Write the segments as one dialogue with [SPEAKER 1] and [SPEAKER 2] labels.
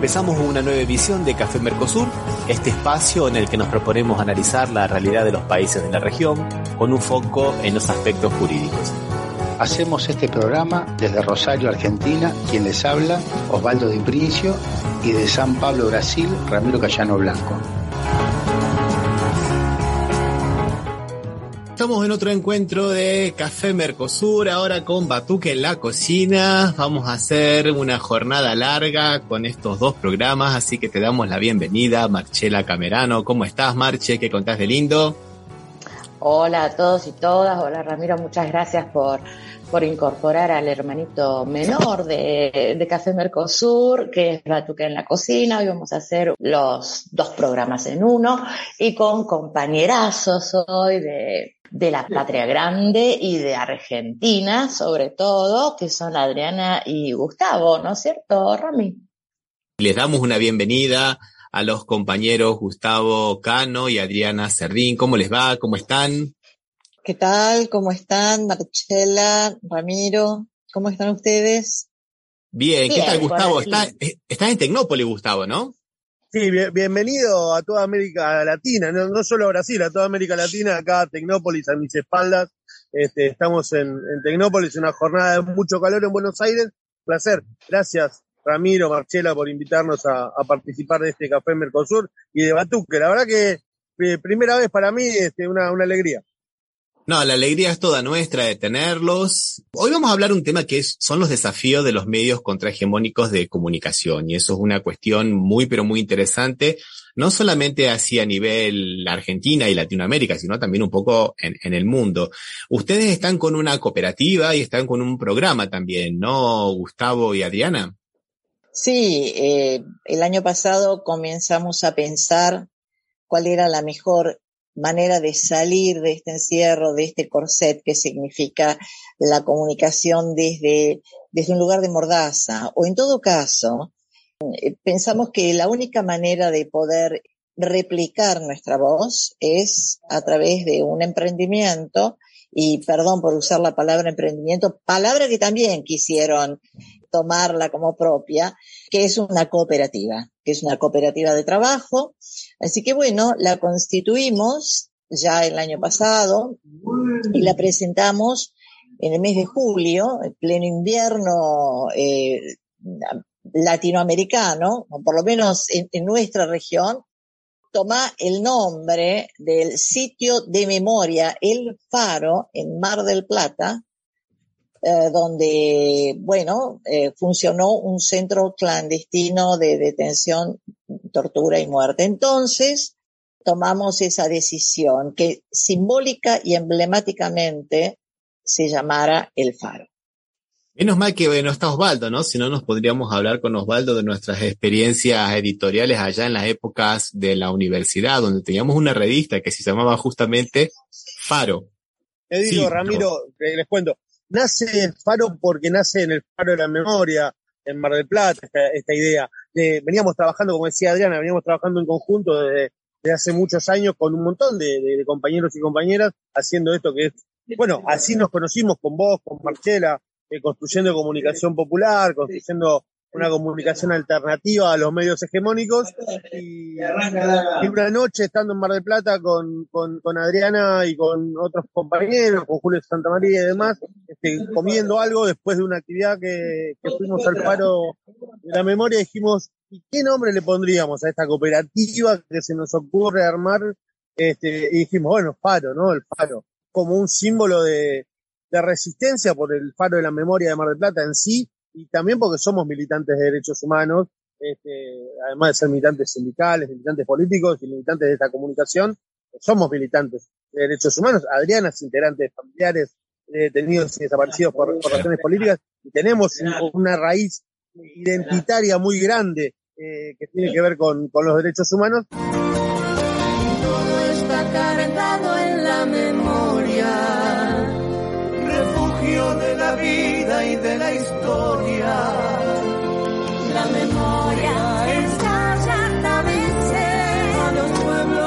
[SPEAKER 1] Empezamos una nueva edición de Café Mercosur, este espacio en el que nos proponemos analizar la realidad de los países de la región con un foco en los aspectos jurídicos.
[SPEAKER 2] Hacemos este programa desde Rosario, Argentina, quien les habla, Osvaldo Di Princio, y de San Pablo, Brasil, Ramiro Cayano Blanco.
[SPEAKER 1] Estamos en otro encuentro de Café Mercosur, ahora con Batuque en la cocina. Vamos a hacer una jornada larga con estos dos programas, así que te damos la bienvenida, Marchela Camerano. ¿Cómo estás, Marche? ¿Qué contás de lindo?
[SPEAKER 3] Hola a todos y todas. Hola, Ramiro. Muchas gracias por, por incorporar al hermanito menor de, de Café Mercosur, que es Batuque en la cocina. Hoy vamos a hacer los dos programas en uno y con compañerazos hoy de de la patria grande y de Argentina, sobre todo, que son Adriana y Gustavo, ¿no es cierto, Rami?
[SPEAKER 1] Les damos una bienvenida a los compañeros Gustavo Cano y Adriana Cerdín. ¿Cómo les va? ¿Cómo están?
[SPEAKER 4] ¿Qué tal? ¿Cómo están? Marchela, Ramiro, ¿cómo están ustedes?
[SPEAKER 1] Bien, ¿qué tal Gustavo? Estás está en Tecnópolis, Gustavo, ¿no?
[SPEAKER 5] Sí, bienvenido a toda América Latina, no, solo a Brasil, a toda América Latina, acá a Tecnópolis, a mis espaldas. Este, estamos en, en Tecnópolis, una jornada de mucho calor en Buenos Aires. Placer. Gracias, Ramiro, Marchela, por invitarnos a, participar de este Café Mercosur y de Batuque. La verdad que eh, primera vez para mí, este, una, una alegría.
[SPEAKER 1] No, la alegría es toda nuestra de tenerlos. Hoy vamos a hablar un tema que son los desafíos de los medios contrahegemónicos de comunicación y eso es una cuestión muy pero muy interesante, no solamente así a nivel Argentina y Latinoamérica, sino también un poco en, el mundo. Ustedes están con una cooperativa y están con un programa también, ¿no, Gustavo y Adriana?
[SPEAKER 4] Sí, eh, el año pasado comenzamos a pensar cuál era la mejor manera de salir de este encierro, de este corset que significa la comunicación desde, desde un lugar de mordaza. O en todo caso, eh, pensamos que la única manera de poder replicar nuestra voz es a través de un emprendimiento y perdón por usar la palabra emprendimiento, palabra que también quisieron tomarla como propia, que es una cooperativa, que es una cooperativa de trabajo. Así que bueno, la constituimos ya el año pasado y la presentamos en el mes de julio, en pleno invierno eh, latinoamericano, o por lo menos en, nuestra región, toma el nombre del sitio de memoria El Faro en Mar del Plata, eh, donde, bueno, eh, funcionó un centro clandestino de detención, tortura y muerte. Entonces, tomamos esa decisión que simbólica y emblemáticamente se llamara El Faro.
[SPEAKER 1] Menos mal que no está Osvaldo, ¿no? Si no, nos podríamos hablar con Osvaldo de nuestras experiencias editoriales allá en las épocas de la universidad, donde teníamos una revista que se llamaba justamente Faro.
[SPEAKER 5] Te digo, Ramiro, les cuento, nace el faro porque nace en el faro de la memoria, en Mar del Plata, esta, idea. veníamos trabajando, como decía Adriana, veníamos trabajando en conjunto desde, hace muchos años con un montón de, compañeros y compañeras haciendo esto que es, bueno, así nos conocimos con vos, con Marcela, eh, construyendo comunicación popular, construyendo una comunicación alternativa a los medios hegemónicos. Y, una noche estando en Mar del Plata con, con, con, Adriana y con otros compañeros, con Julio Santa María y demás, este, comiendo algo después de una actividad que, que fuimos al paro de la memoria, dijimos, ¿y qué nombre le pondríamos a esta cooperativa que se nos ocurre armar? Este, y dijimos, bueno, Faro, ¿no? El Faro, como un símbolo de, de resistencia por el Faro de la Memoria de Mar del Plata en sí, y también porque somos militantes de derechos humanos, este, además de ser militantes sindicales, militantes políticos y militantes de esta comunicación, somos militantes de derechos humanos. Adriana es integrante de familiares detenidos y desaparecidos por, razones políticas y tenemos una raíz identitaria muy grande eh, que tiene que ver con, con los derechos humanos.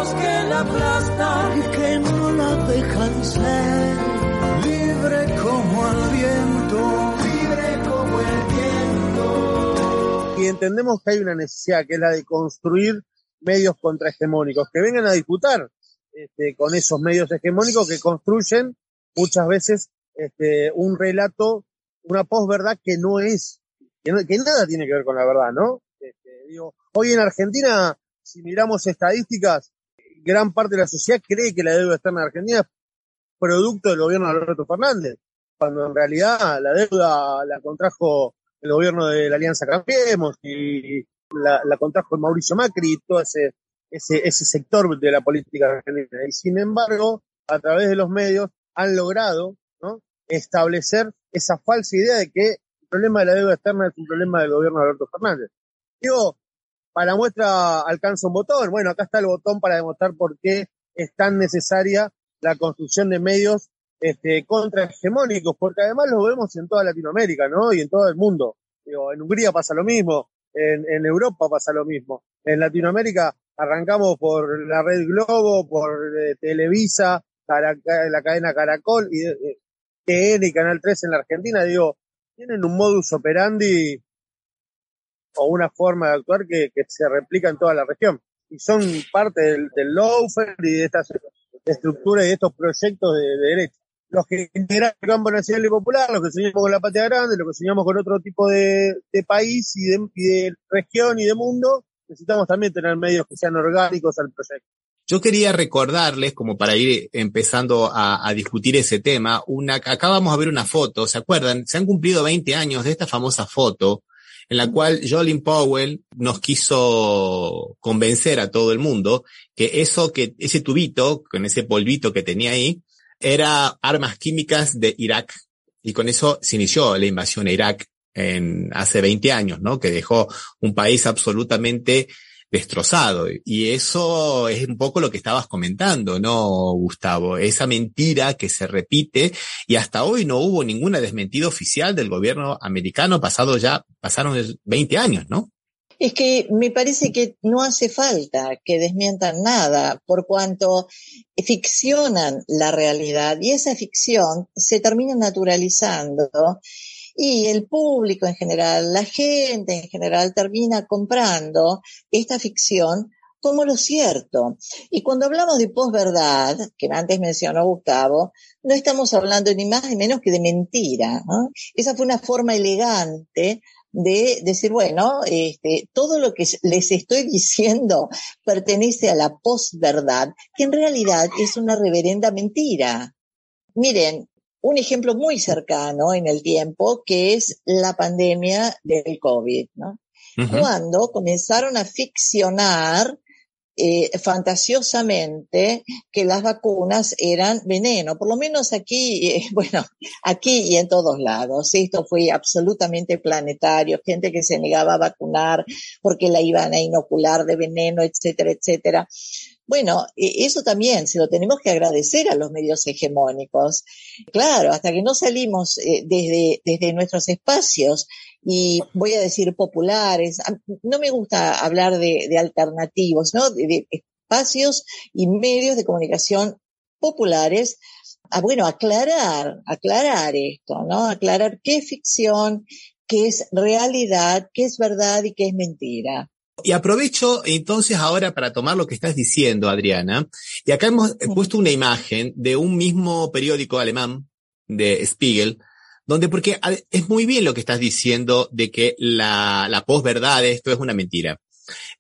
[SPEAKER 6] Que la aplastan
[SPEAKER 7] y que no la dejan ser.
[SPEAKER 6] Libre como el viento, libre como el viento.
[SPEAKER 5] Y entendemos que hay una necesidad que es la de construir medios contrahegemónicos que vengan a disputar este, con esos medios hegemónicos que construyen muchas veces este, un relato, una posverdad que no es, que, no- que nada tiene que ver con la verdad, ¿no? Este, digo, hoy en Argentina, si miramos estadísticas, gran parte de la sociedad cree que la deuda externa de Argentina es producto del gobierno de Alberto Fernández, cuando en realidad la deuda la contrajo el gobierno de la Alianza Cambiemos y la, la contrajo Mauricio Macri y todo ese, ese, ese sector de la política argentina. Y sin embargo, a través de los medios han logrado establecer esa falsa idea de que el problema de la deuda externa es un problema del gobierno de Alberto Fernández. Digo, para muestra alcanza un botón. Bueno, acá está el botón para demostrar por qué es tan necesaria la construcción de medios este, contrahegemónicos, porque además lo vemos en toda Latinoamérica, ¿no? Y en todo el mundo. Digo, en Hungría pasa lo mismo, en, Europa pasa lo mismo. En Latinoamérica arrancamos por la red Globo, por eh, Televisa, la cadena Caracol y eh, TN y Canal 3 en la Argentina, digo, tienen un modus operandi o una forma de actuar que, se replica en toda la región. Y son parte del, del lawfare y de estas estructuras y de estos proyectos de, de derecho. Los que integran el campo nacional y popular, los que soñamos con la patria grande, los que soñamos con otro tipo de, país y de, y de región y de mundo, necesitamos también tener medios que sean orgánicos al proyecto.
[SPEAKER 1] Yo quería recordarles, como para ir empezando a, a discutir ese tema, una, acá vamos a ver una foto, ¿se acuerdan? Se han cumplido 20 años de esta famosa foto en la cual Jolin Powell nos quiso convencer a todo el mundo que eso que, ese tubito, con ese polvito que tenía ahí, era armas químicas de Irak. Y con eso se inició la invasión a Irak en hace 20 años, ¿no? Que dejó un país absolutamente destrozado. Y eso es un poco lo que estabas comentando, ¿no, Gustavo? Esa mentira que se repite y hasta hoy no hubo ninguna desmentida oficial del gobierno americano, pasado ya, pasaron 20 años, ¿no?
[SPEAKER 4] Es que me parece que no hace falta que desmientan nada, por cuanto ficcionan la realidad y esa ficción se termina naturalizando y el público en general, la gente en general termina comprando esta ficción como lo cierto. Y cuando hablamos de posverdad, que antes mencionó Gustavo, no estamos hablando ni más ni menos que de mentira. Esa fue una forma elegante de decir, bueno, este, todo lo que les estoy diciendo pertenece a la posverdad, que en realidad es una reverenda mentira. Miren, un ejemplo muy cercano en el tiempo, que es la pandemia del COVID, ¿no? Uh -huh. Cuando comenzaron a ficcionar eh, fantasiosamente que las vacunas eran veneno, por lo menos aquí, eh, bueno, aquí y en todos lados. Esto fue absolutamente planetario, gente que se negaba a vacunar porque la iban a inocular de veneno, etcétera, etcétera. Bueno, eso también se lo tenemos que agradecer a los medios hegemónicos. Claro, hasta que no salimos eh, desde, desde nuestros espacios y voy a decir populares, no me gusta hablar de, de alternativos, ¿no? De, de, espacios y medios de comunicación populares, a, bueno, aclarar, aclarar esto, ¿no? Aclarar qué es ficción, qué es realidad, qué es verdad y qué es mentira.
[SPEAKER 1] Y aprovecho entonces ahora para tomar lo que estás diciendo, Adriana. Y acá hemos puesto una imagen de un mismo periódico alemán, de Spiegel, donde porque es muy bien lo que estás diciendo de que la, la posverdad, esto es una mentira.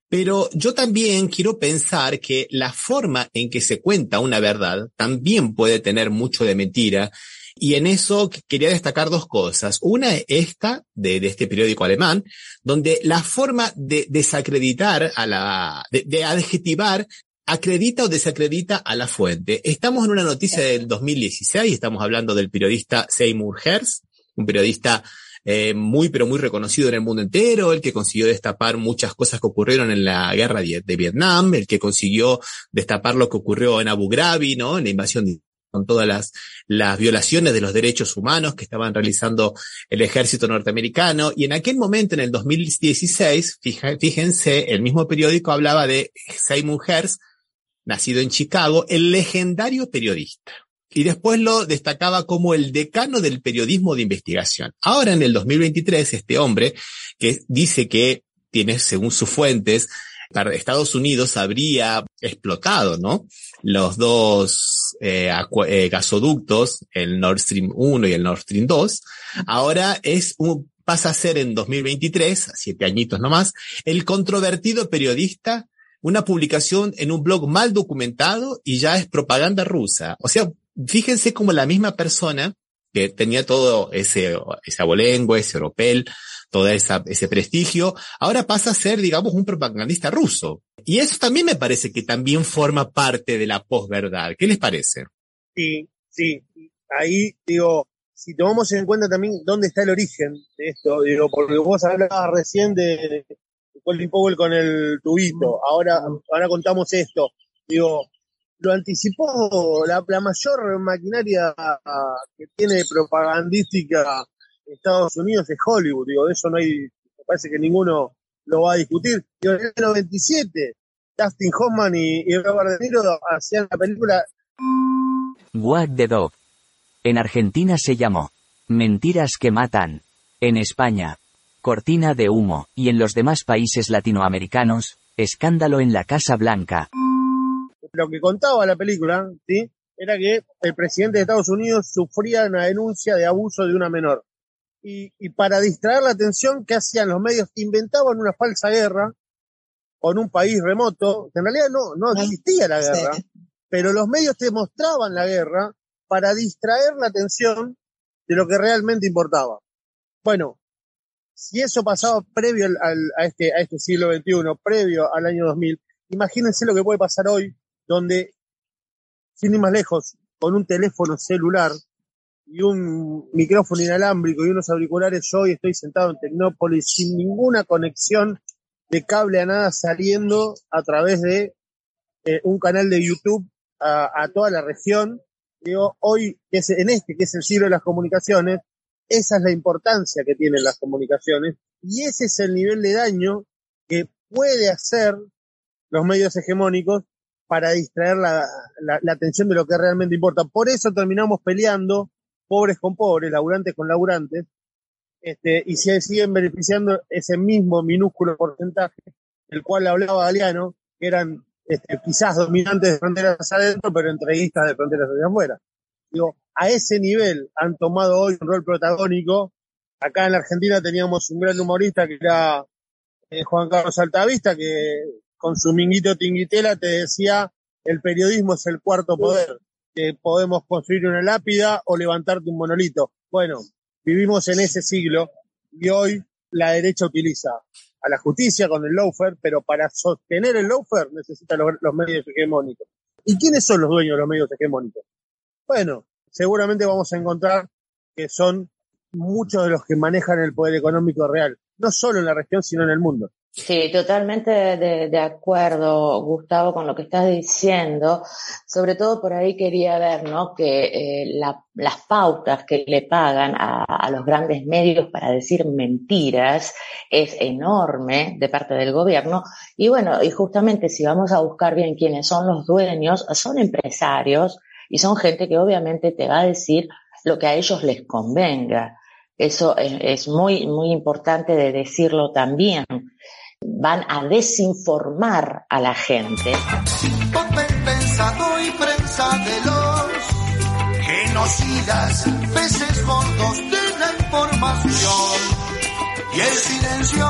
[SPEAKER 1] Pero yo también quiero pensar que la forma en que se cuenta una verdad también puede tener mucho de mentira. Y en eso quería destacar dos cosas. Una es esta, de, de este periódico alemán, donde la forma de desacreditar a la, de, de adjetivar acredita o desacredita a la fuente. Estamos en una noticia del 2016, estamos hablando del periodista Seymour Hersh, un periodista eh, muy pero muy reconocido en el mundo entero, el que consiguió destapar muchas cosas que ocurrieron en la guerra de, de Vietnam, el que consiguió destapar lo que ocurrió en Abu Ghraib, ¿no? En la invasión de con todas las, las violaciones de los derechos humanos que estaban realizando el ejército norteamericano. Y en aquel momento, en el 2016, fíjense, el mismo periódico hablaba de Seymour Hersh, nacido en Chicago, el legendario periodista. Y después lo destacaba como el decano del periodismo de investigación. Ahora, en el 2023, este hombre, que dice que tiene, según sus fuentes, para Estados Unidos habría explotado, ¿no? Los dos eh, eh, gasoductos, el Nord Stream 1 y el Nord Stream 2. Ahora es un, pasa a ser en 2023, siete añitos nomás, el controvertido periodista, una publicación en un blog mal documentado y ya es propaganda rusa. O sea, fíjense como la misma persona que tenía todo ese, ese abolengo, ese oropel, todo esa, ese prestigio, ahora pasa a ser, digamos, un propagandista ruso. Y eso también me parece que también forma parte de la posverdad. ¿Qué les parece?
[SPEAKER 5] Sí, sí. Ahí, digo, si tomamos en cuenta también dónde está el origen de esto, digo, porque vos hablabas recién de Colin Powell con el tubito, ahora, ahora contamos esto, digo, lo anticipó la, mayor maquinaria que tiene propagandística Estados Unidos es Hollywood, digo, de eso no hay, me parece que ninguno lo va a discutir. Digo, en el 97, Dustin Hoffman y, y Robert De Niro hacían la película
[SPEAKER 8] What the Dog. En Argentina se llamó Mentiras que matan. En España, Cortina de humo, y en los demás países latinoamericanos, Escándalo en la Casa Blanca.
[SPEAKER 5] Lo que contaba la película, ¿sí? Era que el presidente de Estados Unidos sufría una denuncia de abuso de una menor. Y, y para distraer la atención, ¿qué hacían los medios? Inventaban una falsa guerra con un país remoto, que en realidad no, no existía la guerra,
[SPEAKER 4] Sí.
[SPEAKER 5] pero los medios te mostraban la guerra para distraer la atención de lo que realmente importaba. Bueno, si eso pasaba previo al, al- a, este, a este siglo XXI, previo al año 2000, imagínense lo que puede pasar hoy, donde, sin ir más lejos, con un teléfono celular y un micrófono inalámbrico y unos auriculares, yo hoy estoy sentado en Tecnópolis sin ninguna conexión de cable a nada saliendo a través de eh, un canal de YouTube a, toda la región. Digo, hoy, que es, en este que es el siglo de las comunicaciones, esa es la importancia que tienen las comunicaciones y ese es el nivel de daño que puede hacer los medios hegemónicos para distraer la, la, la atención de lo que realmente importa. Por eso terminamos peleando pobres con pobres, laburantes con laburantes, este, y se siguen beneficiando ese mismo minúsculo porcentaje del cual hablaba Galeano, que eran este, quizás dominantes de fronteras adentro, pero entreguistas de fronteras hacia afuera. Digo, a ese nivel han tomado hoy un rol protagónico. Acá en la Argentina teníamos un gran humorista que era eh, Juan Carlos Altavista, que con su minguito tinguitela te decía, el periodismo es el cuarto poder, que podemos construir una lápida o levantarte un monolito. Bueno, vivimos en ese siglo y hoy la derecha utiliza a la justicia con el lawfare, pero para sostener el lawfare necesita los, los medios hegemónicos. ¿Y quiénes son los dueños de los medios hegemónicos? Bueno, seguramente vamos a encontrar que son muchos de los que manejan el poder económico real, no solo en la región, sino en el mundo.
[SPEAKER 3] Sí, totalmente de, acuerdo, Gustavo, con lo que estás diciendo. Sobre todo por ahí quería ver, ¿no? Que eh, la- las pautas que le pagan a, a los grandes medios para decir mentiras es enorme de parte del gobierno. Y bueno, y justamente si vamos a buscar bien quiénes son los dueños, son empresarios y son gente que obviamente te va a decir lo que a ellos les convenga. Eso es, es muy, muy importante de decirlo también van a desinformar a la gente.
[SPEAKER 6] Papel pensado y prensa de los genocidas, peces gordos de la información. Y el silencio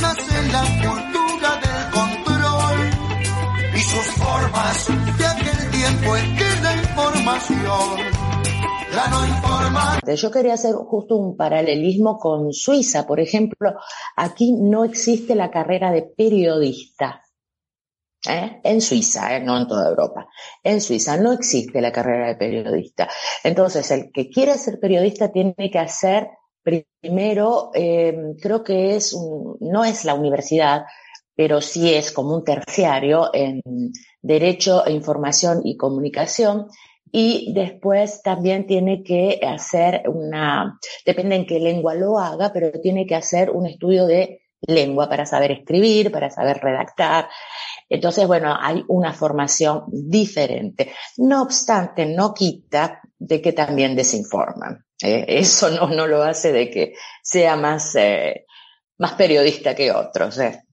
[SPEAKER 6] nace en la cultura del control y sus formas de aquel tiempo en que la información
[SPEAKER 3] Yo quería hacer justo un paralelismo con Suiza. Por ejemplo, aquí no existe la carrera de periodista. ¿eh? En Suiza, ¿eh? no en toda Europa. En Suiza no existe la carrera de periodista. Entonces, el que quiere ser periodista tiene que hacer primero, eh, creo que es no es la universidad, pero sí es como un terciario en Derecho, Información y Comunicación. Y después también tiene que hacer una, depende en qué lengua lo haga, pero tiene que hacer un estudio de lengua para saber escribir, para saber redactar. Entonces, bueno, hay una formación diferente. No obstante, no quita de que también desinforman. Eh, eso no, no lo hace de que sea más, eh, más periodista que otros. Eh.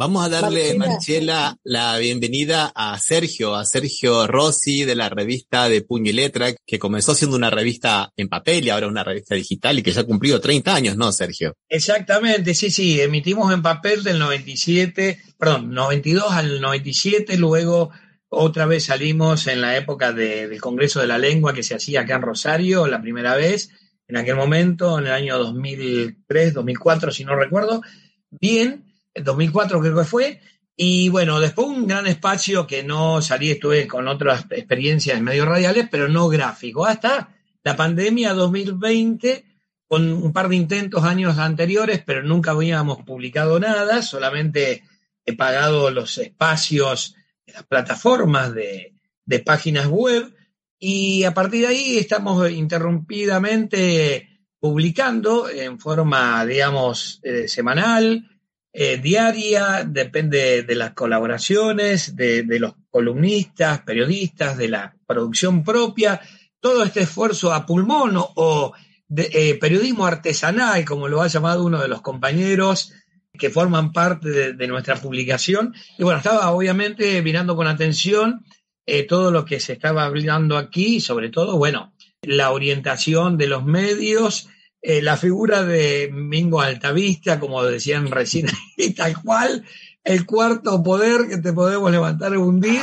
[SPEAKER 1] Vamos a darle,
[SPEAKER 4] Marcela.
[SPEAKER 1] Marchela, la bienvenida a Sergio, a Sergio Rossi de la revista de Puño y Letra, que comenzó siendo una revista en papel y ahora una revista digital y que ya ha cumplido 30 años, ¿no, Sergio?
[SPEAKER 9] Exactamente, sí, sí, emitimos en papel del 97, perdón, 92 al 97, luego otra vez salimos en la época de- del Congreso de la Lengua que se hacía acá en Rosario, la primera vez, en aquel momento, en el año 2003, 2004, si no recuerdo, bien, en 2004 creo que fue, y bueno, después un gran espacio que no salí, estuve con otras experiencias en medios radiales, pero no gráfico, hasta la pandemia 2020 con un par de intentos años anteriores, pero nunca habíamos publicado nada, solamente he pagado los espacios las plataformas de, de páginas web y a partir de ahí estamos interrumpidamente publicando en forma, digamos, eh, semanal, eh, diaria, depende de las colaboraciones, de, los columnistas, periodistas, de la producción propia, todo este esfuerzo a pulmón o, de, eh, periodismo artesanal, como lo ha llamado uno de los compañeros que forman parte de, nuestra publicación. Y bueno, estaba obviamente mirando con atención eh, todo lo que se estaba hablando aquí, sobre todo, bueno, la orientación de los medios, eh, la figura de Mingo Altavista, como decían recién, y tal cual, el cuarto poder que te podemos levantar y hundir.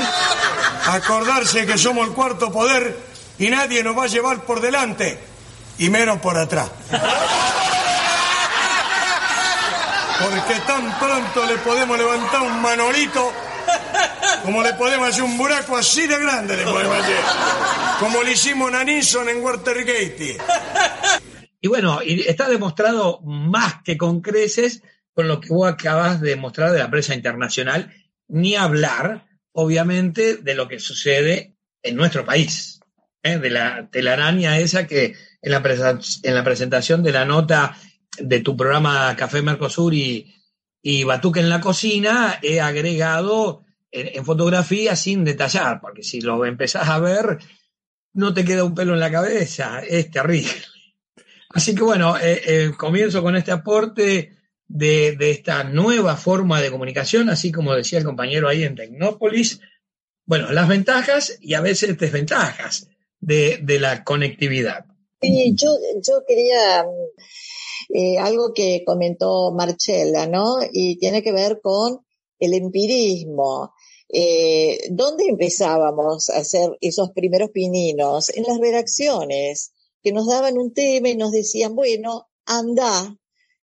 [SPEAKER 10] Acordarse que somos el cuarto poder y nadie nos va a llevar por delante y menos por atrás. Porque tan pronto le podemos levantar un manolito como le podemos hacer un buraco así de grande le podemos hacer. Como le hicimos a Nixon en Watergate.
[SPEAKER 9] Y bueno, y está demostrado más que con creces con lo que vos acabas de mostrar de la prensa internacional, ni hablar, obviamente, de lo que sucede en nuestro país, ¿eh? de la telaraña esa que en la, en la presentación de la nota de tu programa Café Mercosur y, y Batuque en la cocina he agregado en, en fotografía sin detallar, porque si lo empezás a ver, no te queda un pelo en la cabeza, es terrible. Así que bueno, eh, eh, comienzo con este aporte de, esta nueva forma de comunicación, así como decía el compañero ahí en Tecnópolis. Bueno, las ventajas y a veces desventajas de, la conectividad.
[SPEAKER 4] Yo, yo quería mm, eh, algo que comentó Marcella, ¿no? Y tiene que ver con el empirismo. Eh, ¿Dónde empezábamos a hacer esos primeros pininos? En las redacciones, que nos daban un tema y nos decían, bueno, anda.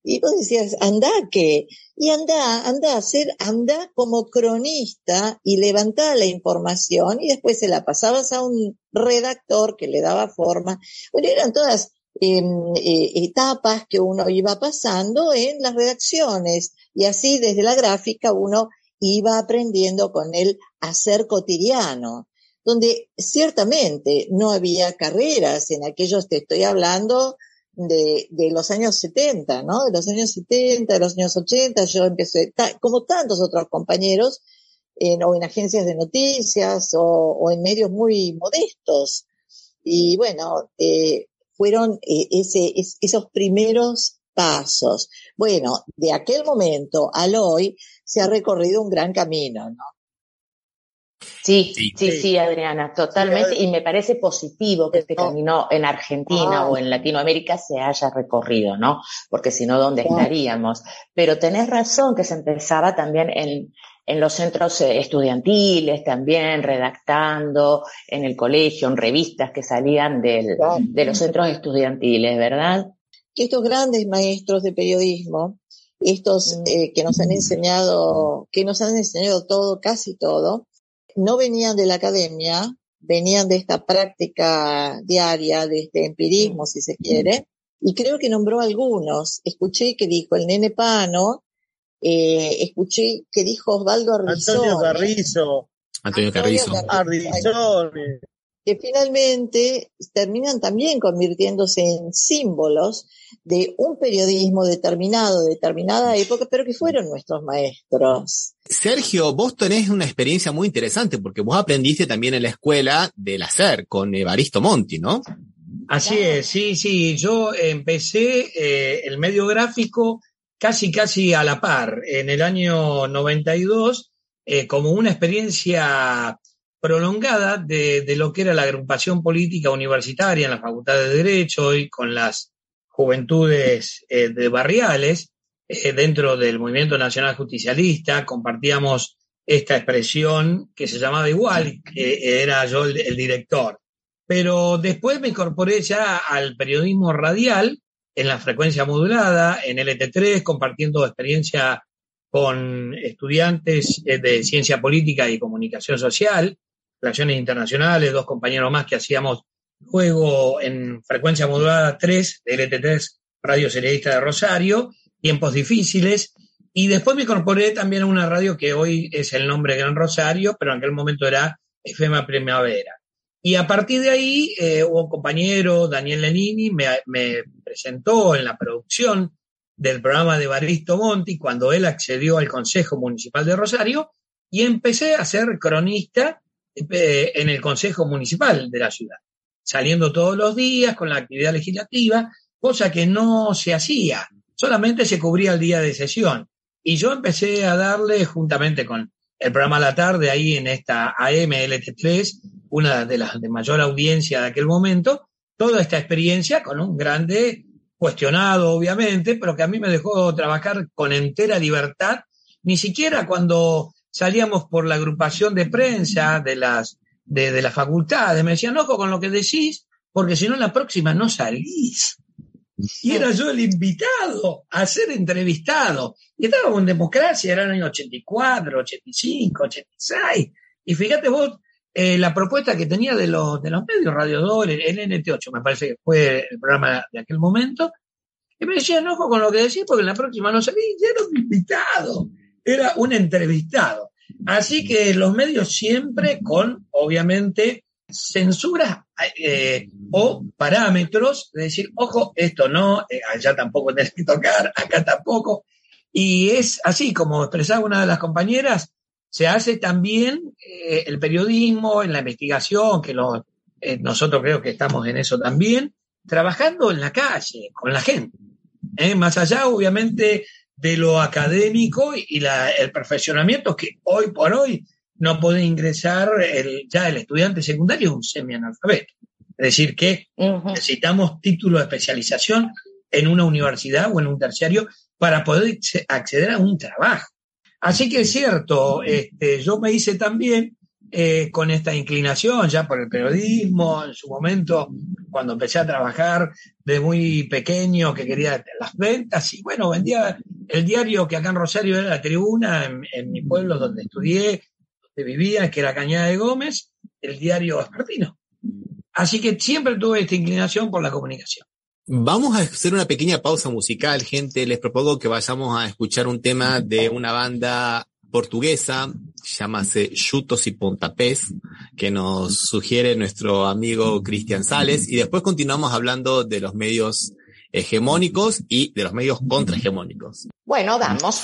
[SPEAKER 4] Y vos decías, ¿anda qué? Y anda, anda a ser, anda como cronista y levantá la información y después se la pasabas a un redactor que le daba forma. Bueno, eran todas eh, eh, etapas que uno iba pasando en las redacciones y así desde la gráfica uno iba aprendiendo con el hacer cotidiano, donde ciertamente no había carreras, en aquellos te estoy hablando de, de los años 70, ¿no? De los años 70, de los años 80, yo empecé, como tantos otros compañeros, en, o en agencias de noticias o, o en medios muy modestos. Y bueno, eh, fueron eh, ese, es- esos primeros pasos. Bueno, de aquel momento al hoy se ha recorrido un gran camino, ¿no?
[SPEAKER 3] Sí,
[SPEAKER 1] Sí.
[SPEAKER 3] sí, sí, Adriana, totalmente. Y me parece positivo que este camino en Argentina
[SPEAKER 4] Ah.
[SPEAKER 3] o en Latinoamérica se haya recorrido, ¿no? Porque si no, ¿dónde estaríamos? Pero tenés razón que se empezaba también en, en los centros eh, estudiantiles, también redactando, en el colegio, en revistas que salían del, de los centros estudiantiles, ¿verdad?
[SPEAKER 4] que estos grandes maestros de periodismo, estos eh, que nos han enseñado, que nos han enseñado todo, casi todo, no venían de la academia, venían de esta práctica diaria, de este empirismo, si se quiere, y creo que nombró algunos. Escuché que dijo el nene Pano, eh, escuché que dijo Osvaldo Arrizón,
[SPEAKER 5] Antonio Carrizo,
[SPEAKER 1] Antonio Carrizo.
[SPEAKER 5] Arrizón,
[SPEAKER 4] que finalmente terminan también convirtiéndose en símbolos de un periodismo determinado, de determinada época, pero que fueron nuestros maestros.
[SPEAKER 1] Sergio, vos tenés una experiencia muy interesante porque vos aprendiste también en la escuela del hacer con Evaristo Monti, ¿no?
[SPEAKER 9] Así es, sí, sí. Yo empecé eh, el medio gráfico casi, casi a la par, en el año 92, eh, como una experiencia prolongada de, lo que era la agrupación política universitaria en la Facultad de Derecho y con las juventudes eh, de barriales eh, dentro del movimiento nacional justicialista, compartíamos esta expresión que se llamaba igual, que era yo el, el director. Pero después me incorporé ya al periodismo radial en la frecuencia modulada, en LT3, compartiendo experiencia con estudiantes eh, de ciencia política y comunicación social, relaciones internacionales, dos compañeros más que hacíamos luego en frecuencia modulada 3 de LT3 Radio Serialista de Rosario, tiempos difíciles, y después me incorporé también a una radio que hoy es el nombre Gran Rosario, pero en aquel momento era FM Primavera. Y a partir de ahí, eh, un compañero, Daniel Lenini, me, me, presentó en la producción del programa de Baristo Monti cuando él accedió al Consejo Municipal de Rosario y empecé a ser cronista eh, en el Consejo Municipal de la ciudad, saliendo todos los días con la actividad legislativa, cosa que no se hacía, solamente se cubría el día de sesión. Y yo empecé a darle, juntamente con el programa la tarde, ahí en esta AMLT3, una de las de mayor audiencia de aquel momento, toda esta experiencia con un grande cuestionado, obviamente, pero que a mí me dejó trabajar con entera libertad, ni siquiera cuando salíamos por la agrupación de prensa de las, de, de las facultades, me decían, ojo con lo que decís, porque si no la próxima no salís. Y era yo el invitado a ser entrevistado. Y estábamos en democracia, era el año 84, 85, 86. Y fíjate vos, eh, la propuesta que tenía de los, de los medios, Radio 2, el, el, NT8, me parece que fue el programa de aquel momento, y me decían, ojo con lo que decís, porque en la próxima no salí, y era un invitado, era un entrevistado. Así que los medios siempre con, obviamente, censuras eh, o parámetros de decir, ojo, esto no, eh, allá tampoco tenés que tocar, acá tampoco. Y es así, como expresaba una de las compañeras, se hace también eh, el periodismo, en la investigación, que lo, eh, nosotros creo que estamos en eso también, trabajando en la calle, con la gente. Más allá, obviamente, de lo académico y la, el perfeccionamiento que hoy por hoy no puede ingresar el, ya el estudiante secundario un semianalfabeto. Es decir, que uh -huh. necesitamos título de especialización en una universidad o en un terciario para poder acceder a un trabajo. Así que es cierto, este, yo me hice también eh, con esta inclinación ya por el periodismo, en su momento, cuando empecé a trabajar de muy pequeño, que quería las ventas, y bueno, vendía el diario que acá en Rosario era La Tribuna, en, mi pueblo donde estudié, donde vivía, que era Cañada de Gómez, el diario Vespertino. Así que siempre tuve esta inclinación por la comunicación.
[SPEAKER 1] Vamos a hacer una pequeña pausa musical, gente. Les propongo que vayamos a escuchar un tema de una banda portuguesa, llámase Chutos y Pontapés, que nos sugiere nuestro amigo Cristian Sales, y después continuamos hablando de los medios hegemónicos y de los medios contrahegemónicos.
[SPEAKER 3] Bueno, vamos.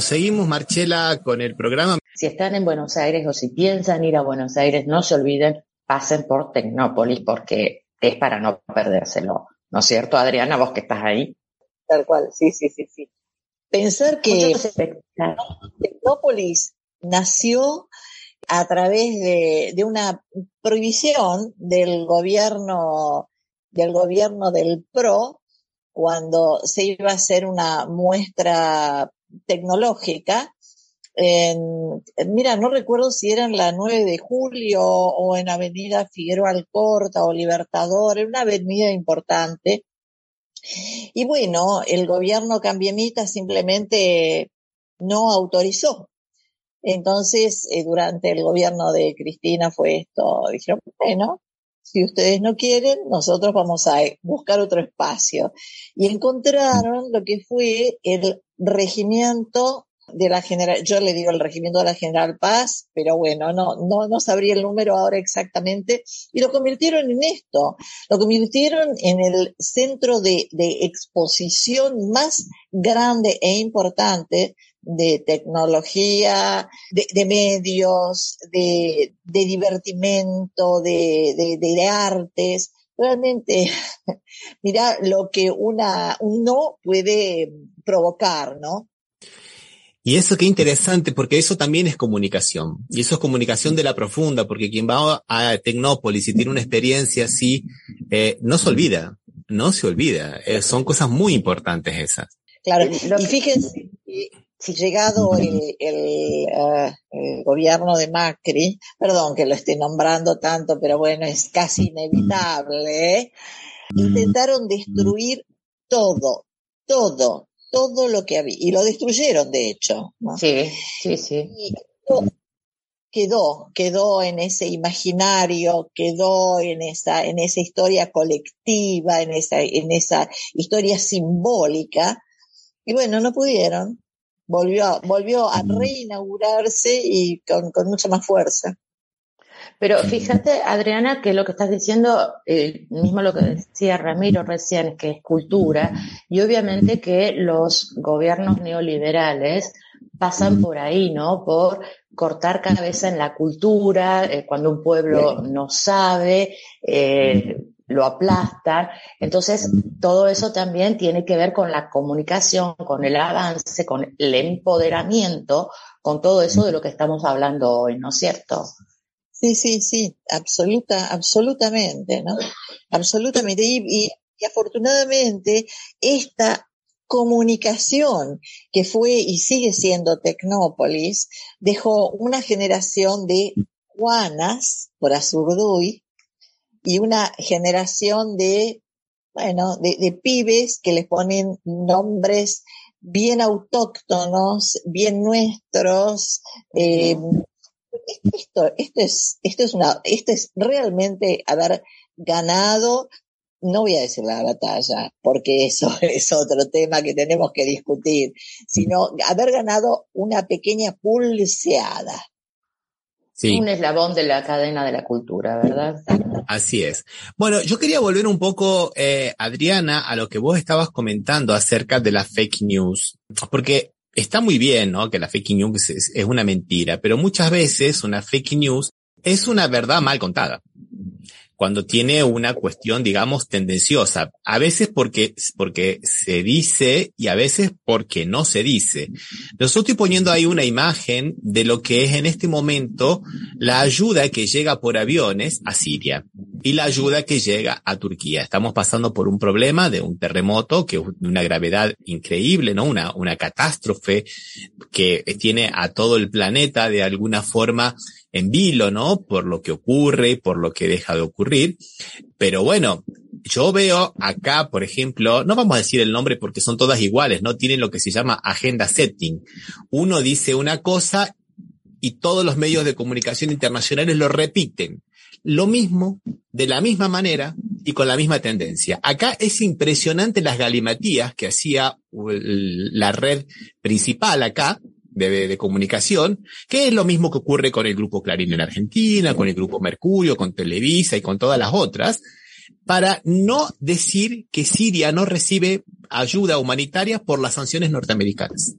[SPEAKER 1] Bueno, seguimos, Marchela, con el programa.
[SPEAKER 3] Si están en Buenos Aires o si piensan ir a Buenos Aires, no se olviden, pasen por Tecnópolis porque es para no perdérselo. ¿No es cierto, Adriana, vos que estás ahí?
[SPEAKER 4] Tal cual, sí, sí, sí, sí. Pensar que. Tecnópolis nació a través de, de una prohibición del gobierno, del gobierno del PRO, cuando se iba a hacer una muestra tecnológica. En, mira, no recuerdo si era en la 9 de julio o en Avenida Figueroa Alcorta o Libertador, era una avenida importante. Y bueno, el gobierno cambiemita simplemente no autorizó. Entonces, eh, durante el gobierno de Cristina fue esto, dijeron, bueno, si ustedes no quieren, nosotros vamos a buscar otro espacio. Y encontraron lo que fue el regimiento de la general, yo le digo el regimiento de la General Paz, pero bueno, no, no, no sabría el número ahora exactamente, y lo convirtieron en esto, lo convirtieron en el centro de, de exposición más grande e importante de tecnología, de, de medios, de, de divertimento, de, de, de artes. Realmente, mira lo que una, un no puede provocar, ¿no?
[SPEAKER 1] Y eso qué interesante, porque eso también es comunicación. Y eso es comunicación de la profunda, porque quien va a Tecnópolis y tiene una experiencia así, eh, no se olvida, no se olvida. Eh, son cosas muy importantes esas.
[SPEAKER 4] Claro, y fíjense que si llegado el, el, uh, el, gobierno de Macri, perdón que lo esté nombrando tanto, pero bueno, es casi inevitable, ¿eh? intentaron destruir todo, todo, todo lo que había. Y lo destruyeron, de hecho. ¿no?
[SPEAKER 3] Sí, sí, sí.
[SPEAKER 4] Y quedó, quedó, quedó en ese imaginario, quedó en esa, en esa historia colectiva, en esa, en esa historia simbólica. Y bueno, no pudieron. Volvió, volvió a reinaugurarse y con, con mucha más fuerza.
[SPEAKER 3] Pero fíjate, Adriana, que lo que estás diciendo, eh, mismo lo que decía Ramiro recién, es que es cultura, y obviamente que los gobiernos neoliberales pasan por ahí, ¿no? Por cortar cabeza en la cultura, eh, cuando un pueblo no sabe, eh, lo aplastan. Entonces, todo eso también tiene que ver con la comunicación, con el avance, con el empoderamiento, con todo eso de lo que estamos hablando hoy, ¿no es cierto?
[SPEAKER 4] Sí, sí, sí, absoluta, absolutamente, ¿no? Absolutamente. Y, y, y, afortunadamente, esta comunicación que fue y sigue siendo Tecnópolis dejó una generación de Juanas, por Azurduy, y una generación de bueno, de, de pibes que les ponen nombres bien autóctonos, bien nuestros. eh, esto, esto es, esto es una, esto es realmente haber ganado, no voy a decir la batalla, porque eso es otro tema que tenemos que discutir, sino haber ganado una pequeña pulseada.
[SPEAKER 1] Sí.
[SPEAKER 3] Un eslabón de la cadena de la cultura, ¿verdad?
[SPEAKER 1] Así es. Bueno, yo quería volver un poco, eh, Adriana, a lo que vos estabas comentando acerca de la fake news, porque está muy bien, ¿no? Que la fake news es, es una mentira, pero muchas veces una fake news es una verdad mal contada. Cuando tiene una cuestión, digamos, tendenciosa. A veces porque, porque se dice y a veces porque no se dice. Yo estoy poniendo ahí una imagen de lo que es en este momento la ayuda que llega por aviones a Siria y la ayuda que llega a Turquía. Estamos pasando por un problema de un terremoto que es de una gravedad increíble, ¿no? Una, una catástrofe que tiene a todo el planeta de alguna forma en vilo, ¿no? Por lo que ocurre por lo que deja de ocurrir. Pero bueno, yo veo acá, por ejemplo, no vamos a decir el nombre porque son todas iguales, ¿no? Tienen lo que se llama agenda setting. Uno dice una cosa y todos los medios de comunicación internacionales lo repiten. Lo mismo, de la misma manera y con la misma tendencia. Acá es impresionante las galimatías que hacía el- la red principal acá, de, de comunicación, que es lo mismo que ocurre con el grupo Clarín en Argentina, con el grupo Mercurio, con Televisa y con todas las otras, para no decir que Siria no recibe ayuda humanitaria por las sanciones norteamericanas.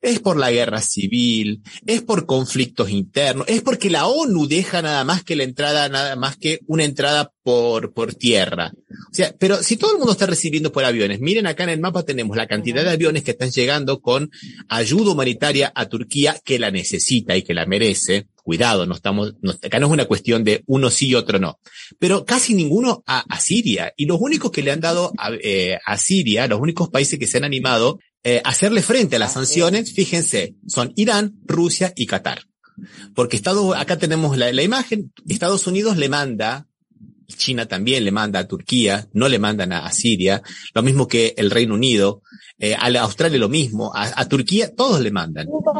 [SPEAKER 1] Es por la guerra civil, es por conflictos internos, es porque la ONU deja nada más que la entrada, nada más que una entrada por, por tierra. O sea, pero si todo el mundo está recibiendo por aviones, miren acá en el mapa tenemos la cantidad de aviones que están llegando con ayuda humanitaria a Turquía que la necesita y que la merece. Cuidado, no estamos, no- acá no es una cuestión de uno sí y otro no. Pero casi ninguno a, a Siria. Y los únicos que le han dado a, eh, a Siria, los únicos países que se han animado eh, hacerle frente a las sanciones, fíjense, son Irán, Rusia y Qatar. Porque Estados, acá tenemos la, la imagen, Estados Unidos le manda China también le manda a Turquía, no le mandan a, a Siria, lo mismo que el Reino Unido, eh, a la Australia lo mismo, a, a Turquía todos le mandan.
[SPEAKER 3] Cuba,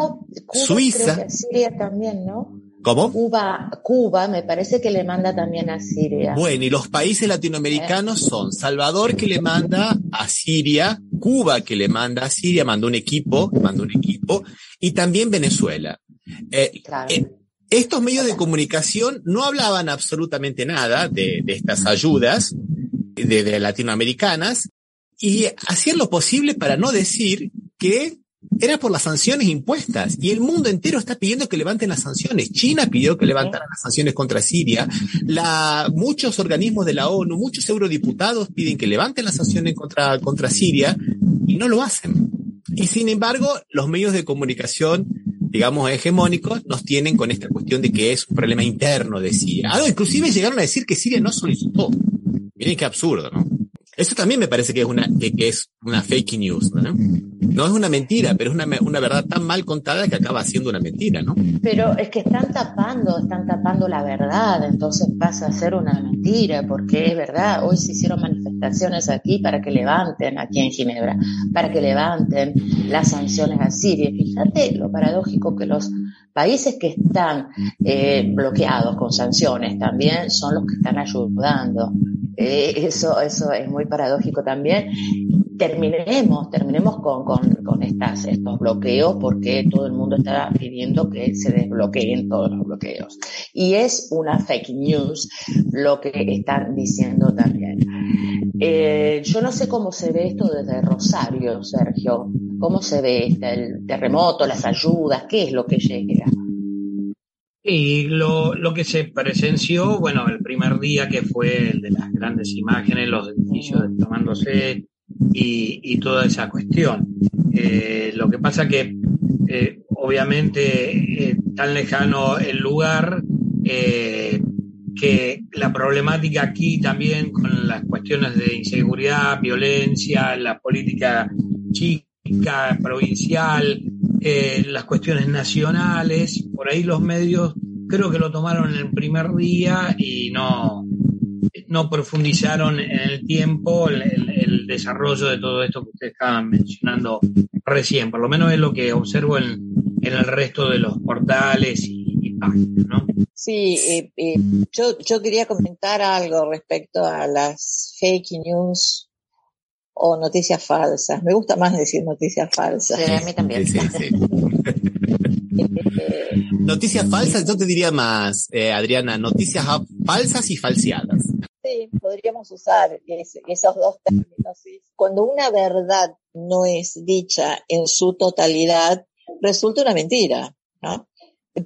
[SPEAKER 3] Cuba
[SPEAKER 1] Suiza.
[SPEAKER 3] Siria también, ¿no?
[SPEAKER 1] ¿Cómo?
[SPEAKER 3] Cuba, Cuba me parece que le manda también a Siria.
[SPEAKER 1] Bueno, y los países latinoamericanos son Salvador que le manda a Siria, Cuba que le manda a Siria, mandó un equipo, mandó un equipo, y también Venezuela. Eh,
[SPEAKER 3] Claro.
[SPEAKER 1] eh, estos medios de comunicación no hablaban absolutamente nada de, de estas ayudas de, de latinoamericanas y hacían lo posible para no decir que era por las sanciones impuestas y el mundo entero está pidiendo que levanten las sanciones. China pidió que levantaran las sanciones contra Siria. La, muchos organismos de la ONU, muchos eurodiputados piden que levanten las sanciones contra, contra Siria y no lo hacen. Y sin embargo, los medios de comunicación, digamos, hegemónicos, nos tienen con esta cuestión de que es un problema interno de Siria. No, inclusive llegaron a decir que Siria no solicitó. Miren qué absurdo, ¿no? Eso también me parece que es una, que, que es una fake news, ¿no? No es una mentira, pero es una, una verdad tan mal contada que acaba siendo una mentira, ¿no?
[SPEAKER 3] Pero es que están tapando, están tapando la verdad, entonces pasa a ser una mentira, porque es verdad, hoy se hicieron manifestaciones aquí para que levanten, aquí en Ginebra, para que levanten las sanciones a Siria. Fíjate lo paradójico que los países que están eh, bloqueados con sanciones también son los que están ayudando. Eh, eso, eso es muy paradójico también. Terminemos, terminemos con, con, estas, estos bloqueos porque todo el mundo está pidiendo que se desbloqueen todos los bloqueos. Y es una fake news lo que están diciendo también. Eh, yo no sé cómo se ve esto desde Rosario, Sergio. ¿Cómo se ve este, el terremoto, las ayudas? ¿Qué es lo que llega?
[SPEAKER 9] Y lo, lo que se presenció, bueno, el primer día que fue el de las grandes imágenes, los edificios desplomándose y, toda esa cuestión. Eh, lo que pasa que, eh, obviamente, eh, tan lejano el lugar, que la problemática aquí también con las cuestiones de inseguridad, violencia, la política chica, provincial, las cuestiones nacionales, por ahí los medios creo que lo tomaron el primer día y no, no profundizaron en el tiempo el, el- el desarrollo de todo esto que ustedes estaban mencionando recién. Por lo menos es lo que observo en, en el resto de los portales y, y páginas, ¿no?
[SPEAKER 4] Sí, eh, eh, yo, yo quería comentar algo respecto a las fake news o noticias falsas. Me gusta más decir noticias falsas.
[SPEAKER 3] Sí, a mí también.
[SPEAKER 1] Sí, sí.
[SPEAKER 4] Eh,
[SPEAKER 1] Noticias falsas, yo te diría más, eh, Adriana, noticias falsas y falseadas.
[SPEAKER 4] Podríamos usar es- esos dos términos. Cuando una verdad no es dicha en su totalidad, resulta una mentira, ¿no?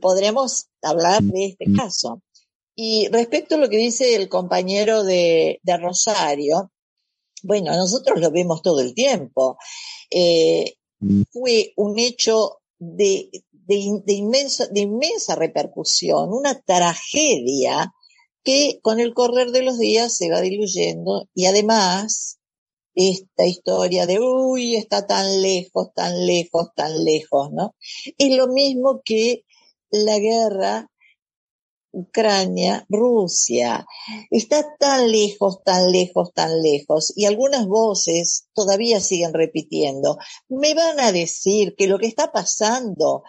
[SPEAKER 4] Podremos hablar de este caso. Y respecto a lo que dice el compañero de, de Rosario, bueno, nosotros lo vemos todo el tiempo. Eh, fue un hecho de, de, in- de inmensa, de inmensa repercusión, una tragedia que con el correr de los días se va diluyendo y además esta historia de, uy, está tan lejos, tan lejos, tan lejos, ¿no? Es lo mismo que la guerra Ucrania-Rusia. Está tan lejos, tan lejos, tan lejos. Y algunas voces todavía siguen repitiendo. Me van a decir que lo que está pasando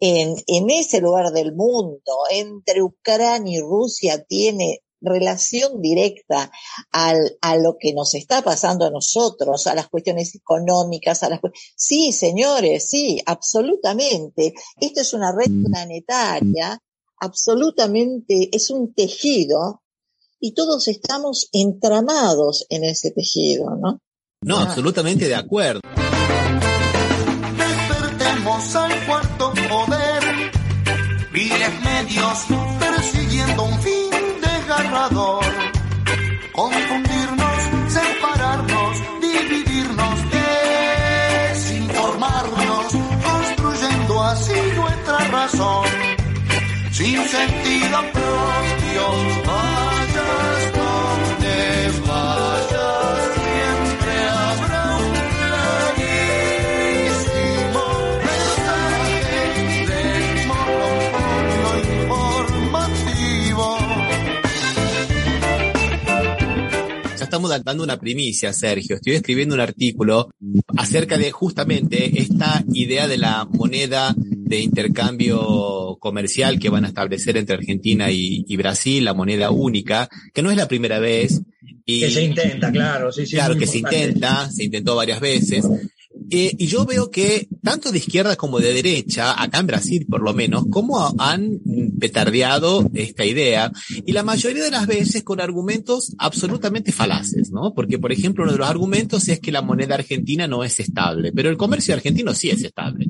[SPEAKER 4] en, en ese lugar del mundo, entre Ucrania y Rusia, tiene relación directa al, a lo que nos está pasando a nosotros, a las cuestiones económicas, a las Sí, señores, sí, absolutamente. Esto es una red planetaria, absolutamente, es un tejido y todos estamos entramados en ese tejido, ¿no?
[SPEAKER 1] No, absolutamente de acuerdo.
[SPEAKER 6] Despertemos al cuarto poder, viles medios persiguiendo un fin desgarrador. Confundirnos, separarnos, dividirnos, desinformarnos, construyendo así nuestra razón. Sin sentido propio, vayas donde vayas, siempre habrá un clarísimo mensaje del monopolio informativo.
[SPEAKER 1] Ya estamos dando una primicia, Sergio. Estoy escribiendo un artículo acerca de justamente esta idea de la moneda de intercambio comercial que van a establecer entre Argentina y, y Brasil, la moneda única, que no es la primera vez. Y,
[SPEAKER 9] Que se intenta, claro, sí, sí.
[SPEAKER 1] claro, que se intenta, se intentó varias veces. Eh, y yo veo que tanto de izquierda como de derecha, acá en Brasil por lo menos, cómo han petardeado esta idea y la mayoría de las veces con argumentos absolutamente falaces, ¿no? Porque, por ejemplo, uno de los argumentos es que la moneda argentina no es estable, pero el comercio argentino sí es estable.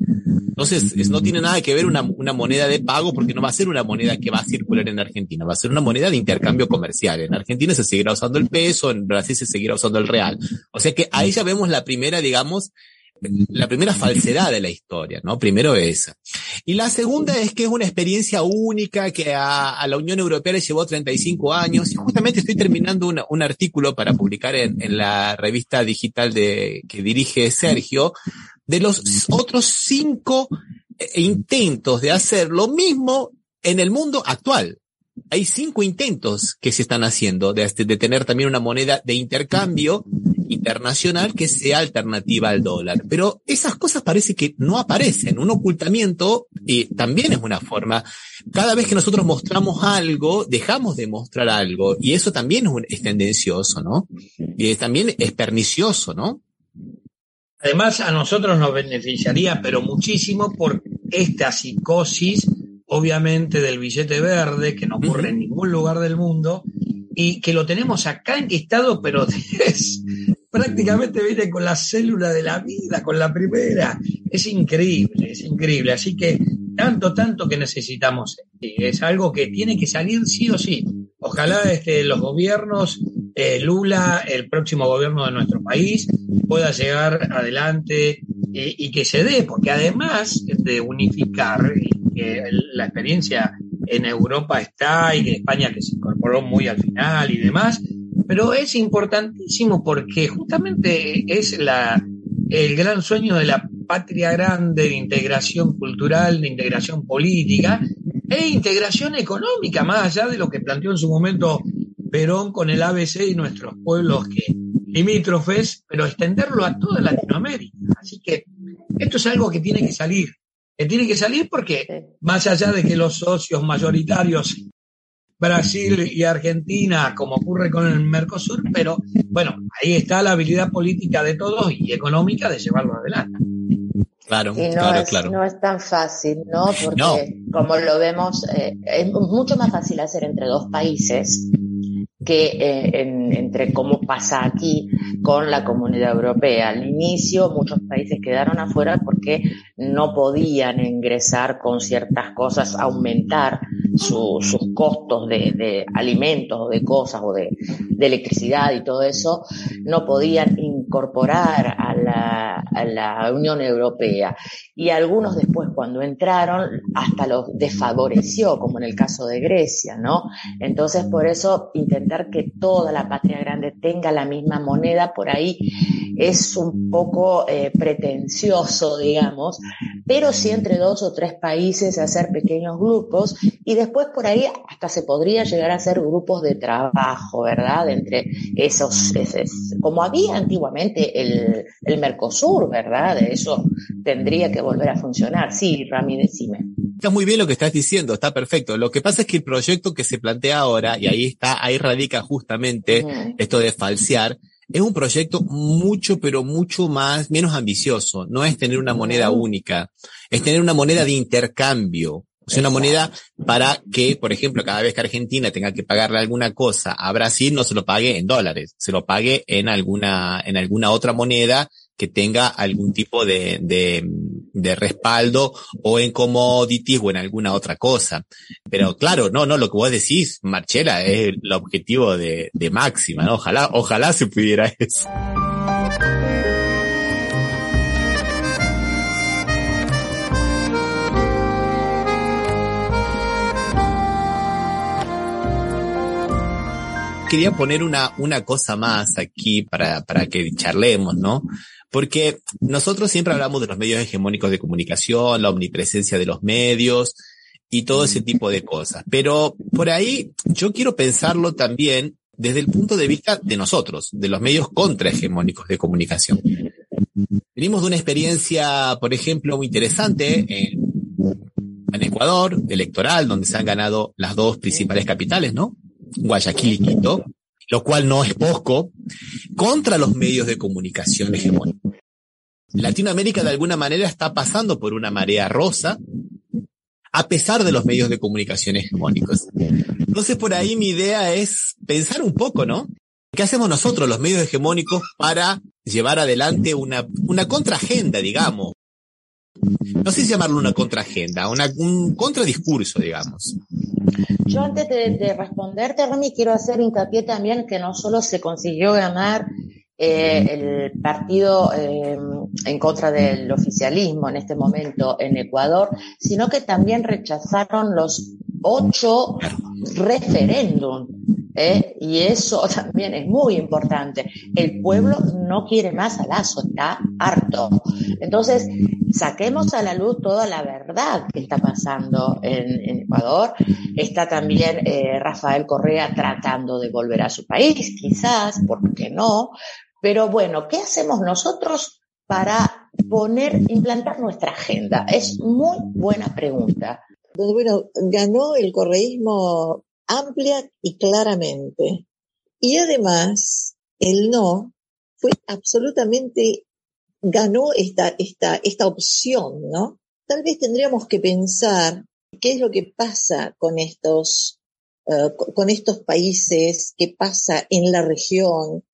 [SPEAKER 1] Entonces, es- no tiene nada que ver una, moneda de pago porque no va a ser una moneda que va a circular en Argentina, va a ser una moneda de intercambio comercial. En Argentina se seguirá usando el peso, en Brasil se seguirá usando el real. O sea que ahí ya vemos la primera, digamos, la primera falsedad de la historia, ¿no? Primero esa. Y la segunda es que es una experiencia única que a, la Unión Europea le llevó 35 años y justamente estoy terminando un artículo para publicar en, en la revista digital de, que dirige Sergio de los otros cinco eh, intentos de hacer lo mismo en el mundo actual. Hay cinco intentos que se están haciendo de, de tener también una moneda de intercambio internacional que sea alternativa al dólar. Pero esas cosas parece que no aparecen. Un ocultamiento eh, también es una forma. Cada vez que nosotros mostramos algo, dejamos de mostrar algo. Y eso también es, un- es tendencioso, ¿no? Y es- también es pernicioso, ¿no?
[SPEAKER 9] Además, a nosotros nos beneficiaría, pero muchísimo, por esta psicosis, obviamente, del billete verde, que no ocurre en ningún lugar del mundo, y que lo tenemos acá enquistado, pero es prácticamente viene con la célula de la vida, con la primera. Es increíble, es increíble. Así que tanto, tanto que necesitamos. Es algo que tiene que salir sí o sí. Ojalá este, los gobiernos, eh, Lula, el próximo gobierno de nuestro país, pueda llegar adelante eh, y que se dé, porque además de unificar, y que el- la experiencia en Europa está y que España que se incorporó muy al final y demás, pero es importantísimo porque justamente es la, el gran sueño de la patria grande de integración cultural, de integración política e integración económica, más allá de lo que planteó en su momento Perón con el ABC y nuestros pueblos que limítrofes, pero extenderlo a toda Latinoamérica. Así que esto es algo que tiene que salir. Que tiene que salir porque, más allá de que los socios mayoritarios, Brasil y Argentina, como ocurre con el Mercosur, pero bueno, ahí está la habilidad política de todos y económica de llevarlo adelante.
[SPEAKER 1] Claro,
[SPEAKER 3] Y no,
[SPEAKER 1] claro,
[SPEAKER 3] es,
[SPEAKER 1] claro.
[SPEAKER 3] no es tan fácil, ¿no? Porque
[SPEAKER 1] No.
[SPEAKER 3] como lo vemos, eh, es mucho más fácil hacer entre dos países que eh, en- entre cómo pasa aquí con la comunidad europea. Al inicio muchos países quedaron afuera porque no podían ingresar con ciertas cosas, aumentar su- sus costos de, de alimentos o de cosas o de, de electricidad y todo eso, no podían incorporar a la, Unión Europea. Y algunos después cuando entraron hasta los desfavoreció, como en el caso de Grecia, ¿no? Entonces por eso intentar que toda la patria grande tenga la misma moneda por ahí es un poco eh, pretencioso, digamos, pero sí entre dos o tres países hacer pequeños grupos y después por ahí hasta se podría llegar a hacer grupos de trabajo, ¿verdad? Entre esos como había antiguamente el, el Mercosur, ¿verdad? De eso tendría que volver a funcionar. Sí, Rami, decime.
[SPEAKER 1] Está muy bien lo que estás diciendo, está perfecto. Lo que pasa es que el proyecto que se plantea ahora, y ahí está, ahí radica justamente esto de falsear, es un proyecto mucho, pero mucho más, menos ambicioso. No es tener una moneda única, es tener una moneda de intercambio. O sea, una moneda para que, por ejemplo, cada vez que Argentina tenga que pagarle alguna cosa a Brasil, no se lo pague en dólares, se lo pague en alguna, en alguna otra moneda que tenga algún tipo de, de, de respaldo o en commodities o en alguna otra cosa. Pero claro, no, no, lo que vos decís, Marchela, es el objetivo de, de máxima, ¿no? Ojalá, ojalá se pudiera eso. Quería poner una, una cosa más aquí para, para que charlemos, ¿no? Porque nosotros siempre hablamos de los medios hegemónicos de comunicación, la omnipresencia de los medios y todo ese tipo de cosas. Pero por ahí yo quiero pensarlo también desde el punto de vista de nosotros, de los medios contrahegemónicos de comunicación. Venimos de una experiencia, por ejemplo, muy interesante en, en Ecuador, electoral, donde se han ganado las dos principales capitales, ¿no? Guayaquil lo cual no es poco, contra los medios de comunicación hegemónicos. Latinoamérica de alguna manera está pasando por una marea rosa, a pesar de los medios de comunicación hegemónicos. Entonces por ahí mi idea es pensar un poco, ¿no? ¿Qué hacemos nosotros, los medios hegemónicos, para llevar adelante una, una contraagenda, digamos? No sé si llamarlo una contraagenda, una, un contradiscurso, digamos.
[SPEAKER 3] Yo antes de, de responderte, Rami, quiero hacer hincapié también que no solo se consiguió ganar eh, el partido eh, en contra del oficialismo en este momento en Ecuador, sino que también rechazaron los ocho referéndum. ¿Eh? Y eso también es muy importante. El pueblo no quiere más a Lazo, está harto. Entonces, saquemos a la luz toda la verdad que está pasando en, Ecuador. Está también eh, Rafael Correa tratando de volver a su país, quizás, ¿por qué no? Pero bueno, ¿qué hacemos nosotros para poner, implantar nuestra agenda? Es muy buena pregunta.
[SPEAKER 4] Bueno, ganó el correísmo amplia y claramente. Y además, el no fue absolutamente, ganó esta, esta, esta opción, ¿no? Tal vez tendríamos que pensar qué es lo que pasa con estos, uh, con estos países, qué pasa en la región,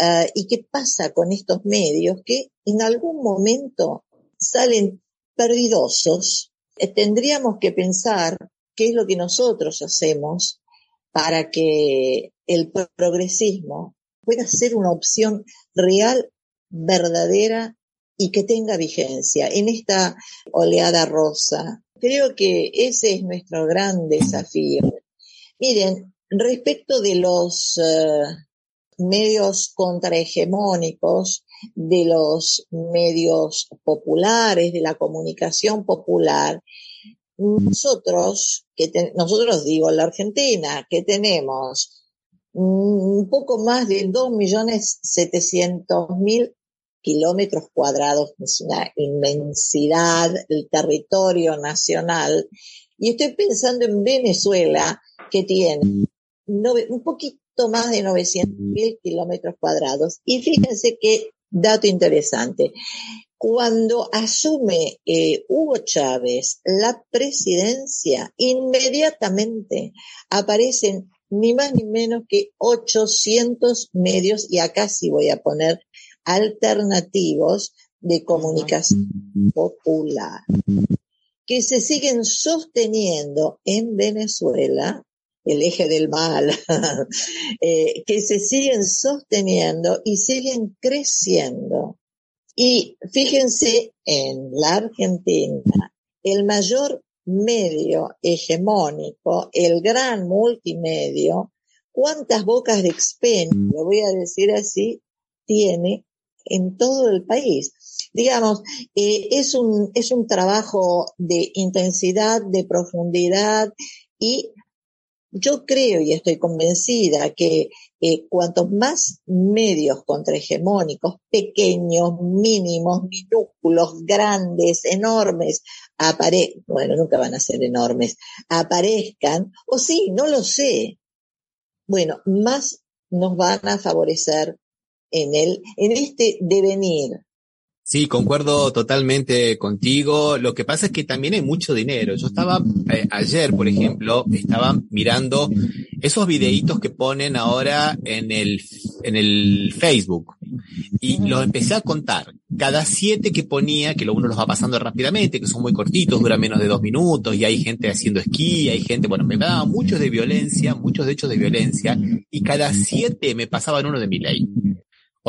[SPEAKER 4] uh, y qué pasa con estos medios que en algún momento salen perdidosos. Eh, tendríamos que pensar qué es lo que nosotros hacemos para que el progresismo pueda ser una opción real, verdadera y que tenga vigencia en esta oleada rosa. Creo que ese es nuestro gran desafío. Miren, respecto de los uh, medios contrahegemónicos, de los medios populares, de la comunicación popular, nosotros, nosotros digo, la Argentina, que tenemos mm, un poco más de 2.700.000 kilómetros cuadrados, es una inmensidad, el territorio nacional. Y estoy pensando en Venezuela, que tiene un poquito más de 900.000 kilómetros cuadrados. Y fíjense qué dato interesante. Cuando asume eh, Hugo Chávez la presidencia, inmediatamente aparecen ni más ni menos que 800 medios, y acá sí voy a poner alternativos de comunicación popular, que se siguen sosteniendo en Venezuela, el eje del mal, eh, que se siguen sosteniendo y siguen creciendo. Y fíjense en la Argentina, el mayor medio hegemónico, el gran multimedio, cuántas bocas de expendio, lo voy a decir así, tiene en todo el país. Digamos, eh, es, un, es un trabajo de intensidad, de profundidad y yo creo y estoy convencida que eh, cuantos más medios contrahegemónicos, pequeños, mínimos, minúsculos, grandes, enormes, apare bueno, nunca van a ser enormes, aparezcan, o sí, no lo sé, bueno, más nos van a favorecer en el, en este devenir.
[SPEAKER 1] Sí, concuerdo totalmente contigo. Lo que pasa es que también hay mucho dinero. Yo estaba eh, ayer, por ejemplo, estaba mirando esos videitos que ponen ahora en el en el Facebook y los empecé a contar. Cada siete que ponía, que uno los va pasando rápidamente, que son muy cortitos, duran menos de dos minutos y hay gente haciendo esquí, hay gente, bueno, me daban muchos de violencia, muchos de hechos de violencia y cada siete me pasaban uno de mi ley.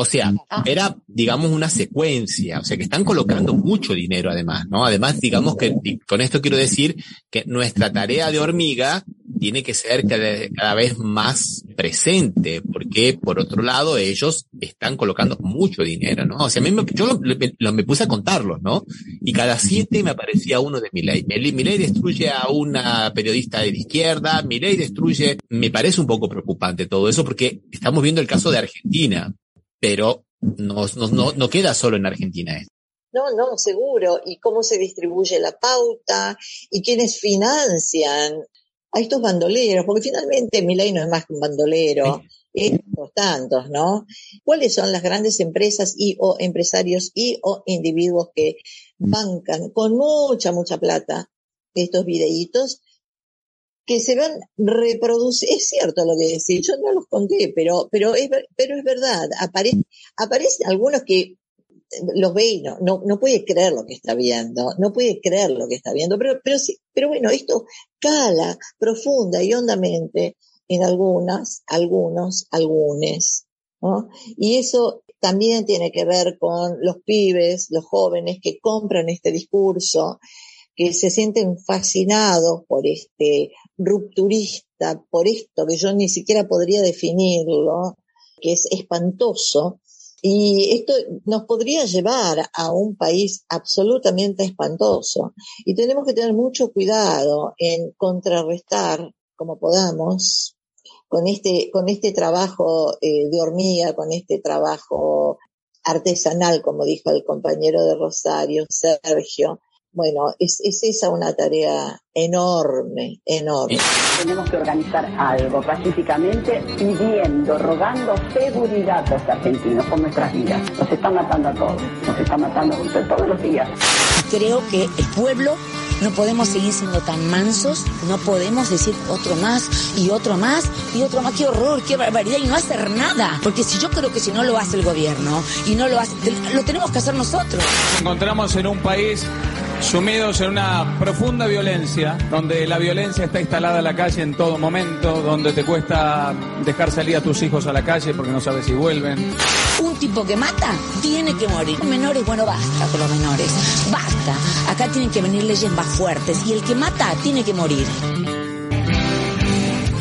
[SPEAKER 1] O sea, era, digamos, una secuencia, o sea, que están colocando mucho dinero además, ¿no? Además, digamos que con esto quiero decir que nuestra tarea de hormiga tiene que ser cada, cada vez más presente, porque por otro lado ellos están colocando mucho dinero, ¿no? O sea, a mí me, yo lo, lo- me puse a contarlos, ¿no? Y cada siete me aparecía uno de Milei. Milei destruye a una periodista de izquierda, Milei destruye, me parece un poco preocupante todo eso porque estamos viendo el caso de Argentina, pero no, no, no, no queda solo en Argentina esto.
[SPEAKER 4] No, no, seguro. Y cómo se distribuye la pauta y quiénes financian a estos bandoleros, porque finalmente Milei no es más que un bandolero, es por tantos, ¿no? ¿Cuáles son las grandes empresas y o empresarios y o individuos que bancan con mucha, mucha plata estos videitos que se van reproduciendo? Es cierto lo que decís, yo no los conté, pero, pero es, pero es verdad, aparece, aparecen algunos que los ve y no, no, no puede creer lo que está viendo, no puede creer lo que está viendo, pero, pero sí, pero bueno, esto cala profunda y hondamente en algunas, algunos, algunes, ¿no? Y eso también tiene que ver con los pibes, los jóvenes que compran este discurso, que se sienten fascinados por este rupturista, por esto que yo ni siquiera podría definirlo, que es espantoso, y esto nos podría llevar a un país absolutamente espantoso. Y tenemos que tener mucho cuidado en contrarrestar, como podamos, con este, con este trabajo eh, de hormiga, con este trabajo artesanal, como dijo el compañero de Rosario, Sergio. Bueno, es, es esa una tarea enorme, enorme.
[SPEAKER 11] Tenemos que organizar algo pacíficamente, pidiendo, rogando seguridad a los argentinos con nuestras vidas. Nos está matando a todos, nos está matando todos los días.
[SPEAKER 12] Creo que el pueblo no podemos seguir siendo tan mansos, no podemos decir otro más y otro más y otro más. Qué horror, qué barbaridad y no hacer nada. Porque si yo creo que si no lo hace el gobierno y no lo hace, lo tenemos que hacer nosotros.
[SPEAKER 13] Nos encontramos en un país sumidos en una profunda violencia, donde la violencia está instalada en la calle en todo momento, donde te cuesta dejar salir a tus hijos a la calle porque no sabes si vuelven.
[SPEAKER 12] Un tipo que mata tiene que morir. Menores, bueno, basta con los menores. Basta. Acá tienen que venir leyes más fuertes y el que mata tiene que morir.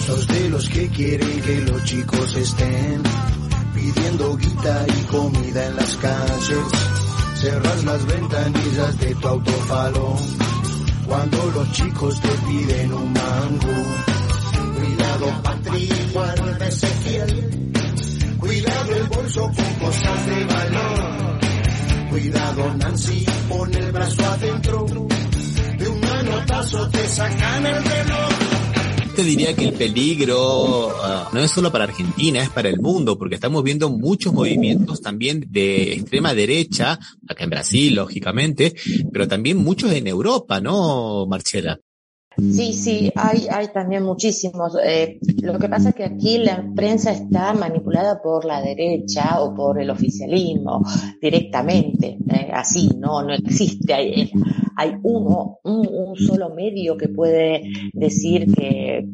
[SPEAKER 6] Sos de los que quieren que los chicos estén pidiendo guita y comida en las calles. Cerras las ventanillas de tu autofalón cuando los chicos te piden un mango. Cuidado, Patrick, guárdese fiel. Cuidado el bolso con cosas de valor. Cuidado, Nancy, pon el brazo adentro. De un manotazo te sacan el reloj.
[SPEAKER 1] Te diría que el peligro uh, no es solo para Argentina, es para el mundo, porque estamos viendo muchos movimientos también de extrema derecha, acá en Brasil, lógicamente, pero también muchos en Europa, ¿no, Marcela?
[SPEAKER 3] Sí, sí, hay, hay también muchísimos. Eh, lo que pasa es que aquí la prensa está manipulada por la derecha o por el oficialismo directamente, eh, así, no, no existe. Hay, hay uno, un, solo medio que puede decir que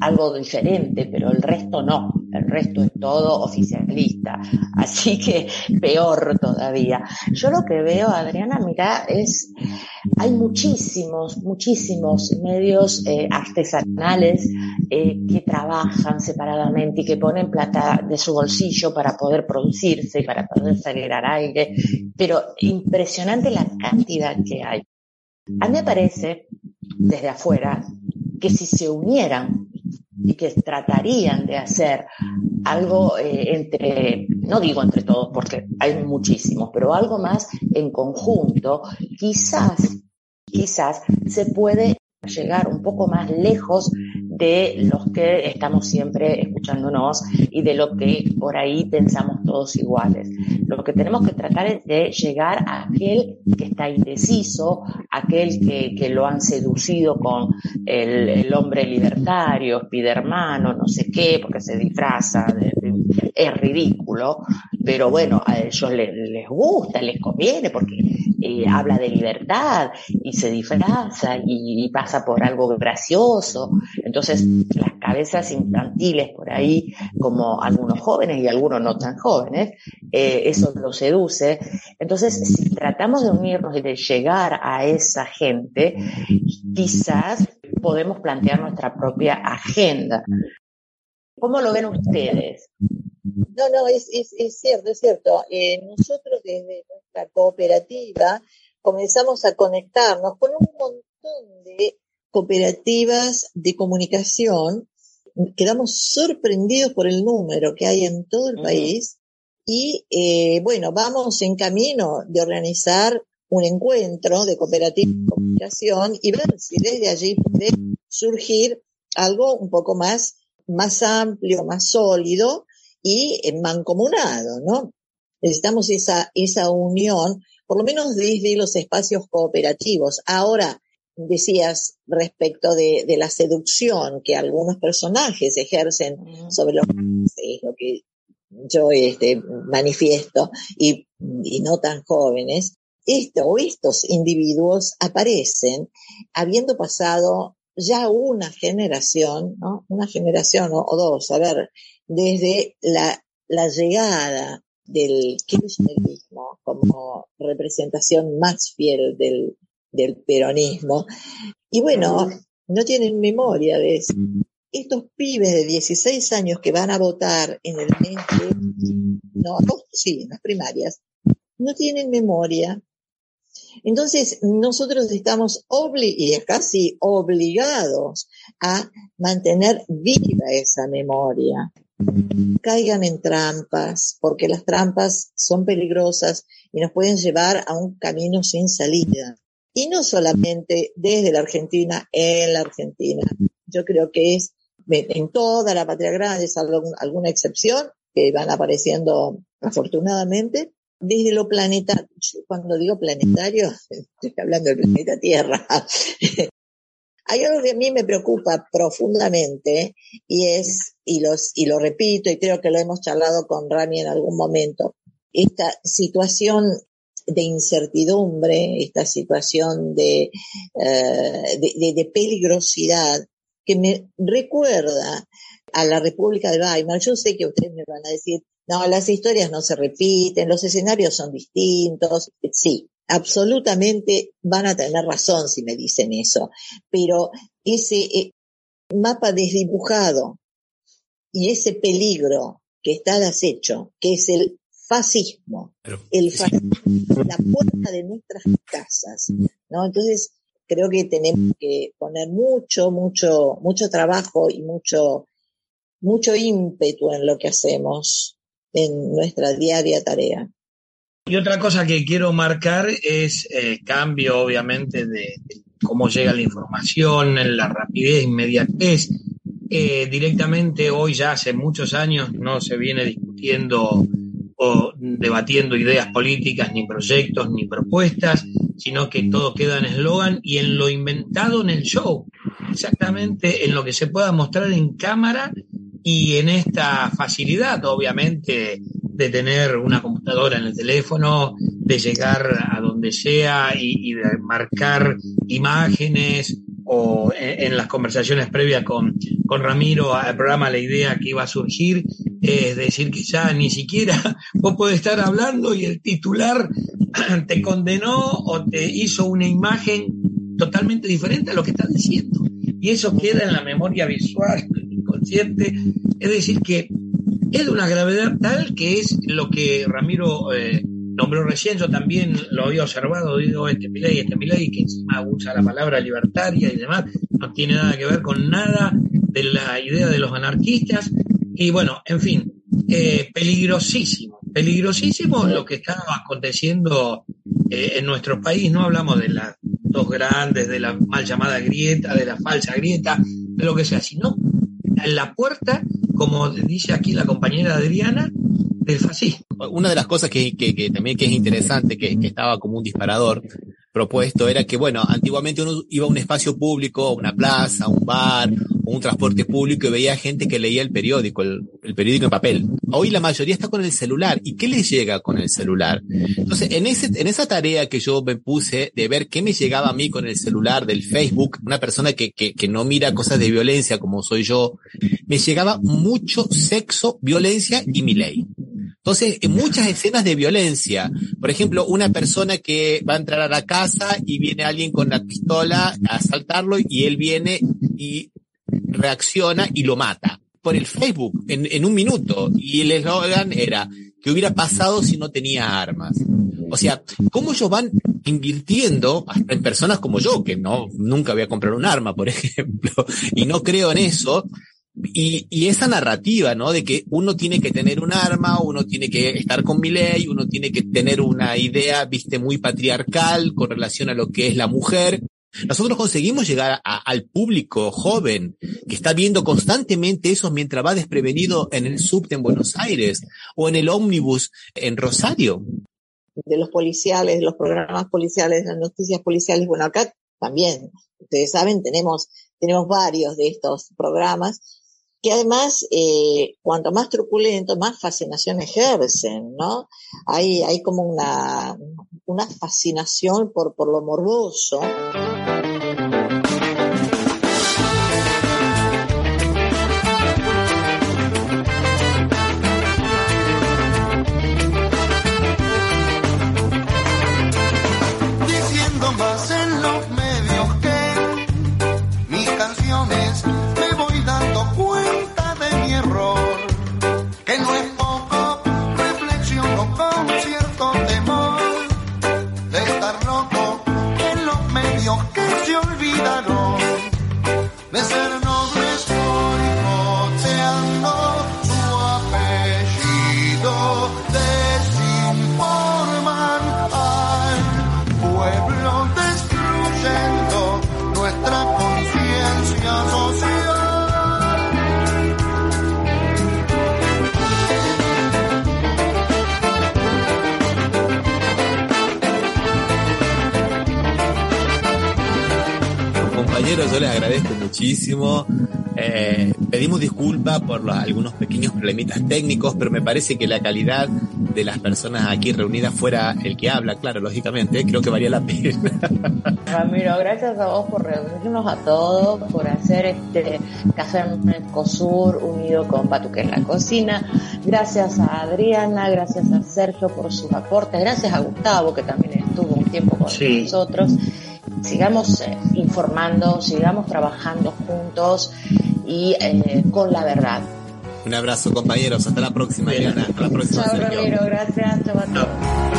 [SPEAKER 3] algo diferente, pero el resto no. El resto es todo oficialista. Así que peor todavía. Yo lo que veo, Adriana, mira, es, hay muchísimos, muchísimos medios eh, artesanales eh, que trabajan separadamente y que ponen plata de su bolsillo para poder producirse y para poder salir al aire, pero impresionante la cantidad que hay. A mí me parece, desde afuera, que si se unieran y que tratarían de hacer algo eh, entre, no digo entre todos porque hay muchísimos, pero algo más en conjunto, quizás, quizás se puede llegar un poco más lejos de los que estamos siempre escuchándonos y de lo que por ahí pensamos todos iguales. Lo que tenemos que tratar es de llegar a aquel que está indeciso, aquel que, que lo han seducido con el, hombre libertario, spidermano, no sé qué, porque se disfraza, es ridículo, pero bueno, a ellos les, les gusta, les conviene, porque eh, habla de libertad y se disfraza y, y, pasa por algo gracioso. Entonces, las cabezas infantiles por ahí, como algunos jóvenes y algunos no tan jóvenes, eh, eso lo seduce. Entonces, si tratamos de unirnos y de llegar a esa gente, quizás podemos plantear nuestra propia agenda. ¿Cómo lo ven ustedes?
[SPEAKER 4] No, no, es, es, cierto, es cierto. Eh, nosotros desde nuestra cooperativa comenzamos a conectarnos con un montón de cooperativas de comunicación. Quedamos sorprendidos por el número que hay en todo el uh -huh. país y eh, bueno, vamos en camino de organizar un encuentro de cooperativa de comunicación y ver si desde allí puede surgir algo un poco más, más amplio, más sólido y mancomunado, ¿no? Necesitamos esa, esa unión, por lo menos desde los espacios cooperativos. Ahora, decías respecto de, de la seducción que algunos personajes ejercen sobre los es lo que yo este, manifiesto y, y no tan jóvenes, esto o estos individuos aparecen habiendo pasado ya una generación, ¿no? Una generación o, o dos, a ver, desde la, la llegada del kirchnerismo como representación más fiel del, del peronismo. Y bueno, no tienen memoria de. Estos pibes de 16 años que van a votar en el mes de, no, sí, en las primarias, no tienen memoria. Entonces, nosotros estamos obli y casi obligados a mantener viva esa memoria caigan en trampas, porque las trampas son peligrosas y nos pueden llevar a un camino sin salida. Y no solamente desde la Argentina, en la Argentina. Yo creo que es en toda la patria grande, salvo alguna excepción, que van apareciendo afortunadamente, desde lo planetario. Cuando digo planetario, estoy hablando del planeta Tierra. Hay algo que a mí me preocupa profundamente y es, y, los, y lo repito y creo que lo hemos charlado con Rami en algún momento, esta situación de incertidumbre, esta situación de, uh, de, de, de, peligrosidad que me recuerda a la República de Weimar. Yo sé que ustedes me van a decir, no, las historias no se repiten, los escenarios son distintos. Sí, absolutamente van a tener razón si me dicen eso, pero ese eh, mapa desdibujado y ese peligro que está de acecho, que es el fascismo, el fascismo, la puerta de nuestras casas, ¿no? Entonces, creo que tenemos que poner mucho, mucho, mucho trabajo y mucho, mucho ímpetu en lo que hacemos en nuestra diaria tarea.
[SPEAKER 9] Y otra cosa que quiero marcar es el cambio, obviamente, de, de cómo llega la información, en la rapidez, inmediatez. Eh, directamente hoy, ya hace muchos años, no se viene discutiendo o debatiendo ideas políticas, ni proyectos, ni propuestas, sino que todo queda en eslogan y en lo inventado en el show. Exactamente en lo que se pueda mostrar en cámara y en esta facilidad, obviamente, de tener una computadora en el teléfono, de llegar a donde sea y de marcar imágenes o en, las conversaciones previas con, con Ramiro al programa la idea que iba a surgir es decir que ya ni siquiera vos podés estar hablando y el titular te condenó o te hizo una imagen totalmente diferente a lo que estás diciendo. Y eso queda en la memoria visual, inconsciente. Es decir, que es de una gravedad tal que es lo que Ramiro eh, nombró recién, yo también lo había observado, digo, este Milei, este Milei, que encima usa la palabra libertaria y demás, no tiene nada que ver con nada de la idea de los anarquistas. Y bueno, en fin, eh, peligrosísimo, peligrosísimo lo que está aconteciendo eh, en nuestro país. No hablamos de las dos grandes, de la mal llamada grieta, de la falsa grieta, de lo que sea, sino en la puerta, como dice aquí la compañera Adriana,
[SPEAKER 1] Una de las cosas que, también que es interesante, que, estaba como un disparador propuesto, era que, bueno, antiguamente uno iba a un espacio público, una plaza, un bar, un transporte público y veía gente que leía el periódico, el, periódico en papel. Hoy la mayoría está con el celular. ¿Y qué les llega con el celular? Entonces, en, esa tarea que yo me puse de ver qué me llegaba a mí con el celular del Facebook, una persona que, que no mira cosas de violencia como soy yo, me llegaba mucho sexo, violencia y mi ley. Entonces, en muchas escenas de violencia, por ejemplo, una persona que va a entrar a la casa y viene alguien con la pistola a asaltarlo y él viene y reacciona y lo mata por el Facebook en, un minuto. Y el eslogan era, ¿qué hubiera pasado si no tenía armas? O sea, cómo ellos van invirtiendo hasta en personas como yo, que no, nunca voy a comprar un arma, por ejemplo, y no creo en eso, y, y, esa narrativa, ¿no? De que uno tiene que tener un arma, uno tiene que estar con mi ley, uno tiene que tener una idea, viste, muy patriarcal con relación a lo que es la mujer. Nosotros conseguimos llegar a, al público joven que está viendo constantemente eso mientras va desprevenido en el subte en Buenos Aires o en el ómnibus en Rosario.
[SPEAKER 4] De los policiales, los programas policiales, las noticias policiales, bueno, acá también, ustedes saben, tenemos, tenemos varios de estos programas que además, eh, cuanto más truculento, más fascinación ejercen, ¿no? Hay, hay como una, una fascinación por, por lo morboso.
[SPEAKER 1] Eh, pedimos disculpas por los, algunos pequeños problemitas técnicos, pero me parece que la calidad de las personas aquí reunidas fuera el que habla, claro, lógicamente, creo que valía la pena.
[SPEAKER 3] Ramiro, gracias a vos por reunirnos a todos, por hacer este Café Mercosur unido con Patuque en la cocina. Gracias a Adriana, gracias a Sergio por sus aportes, gracias a Gustavo que también estuvo un tiempo con sí. nosotros sigamos eh, informando, sigamos trabajando juntos y eh, con la verdad.
[SPEAKER 1] Un abrazo compañeros, hasta la próxima, Diana. Hasta la próxima.
[SPEAKER 3] Chao, Ramiro, gracias. Chao a todos.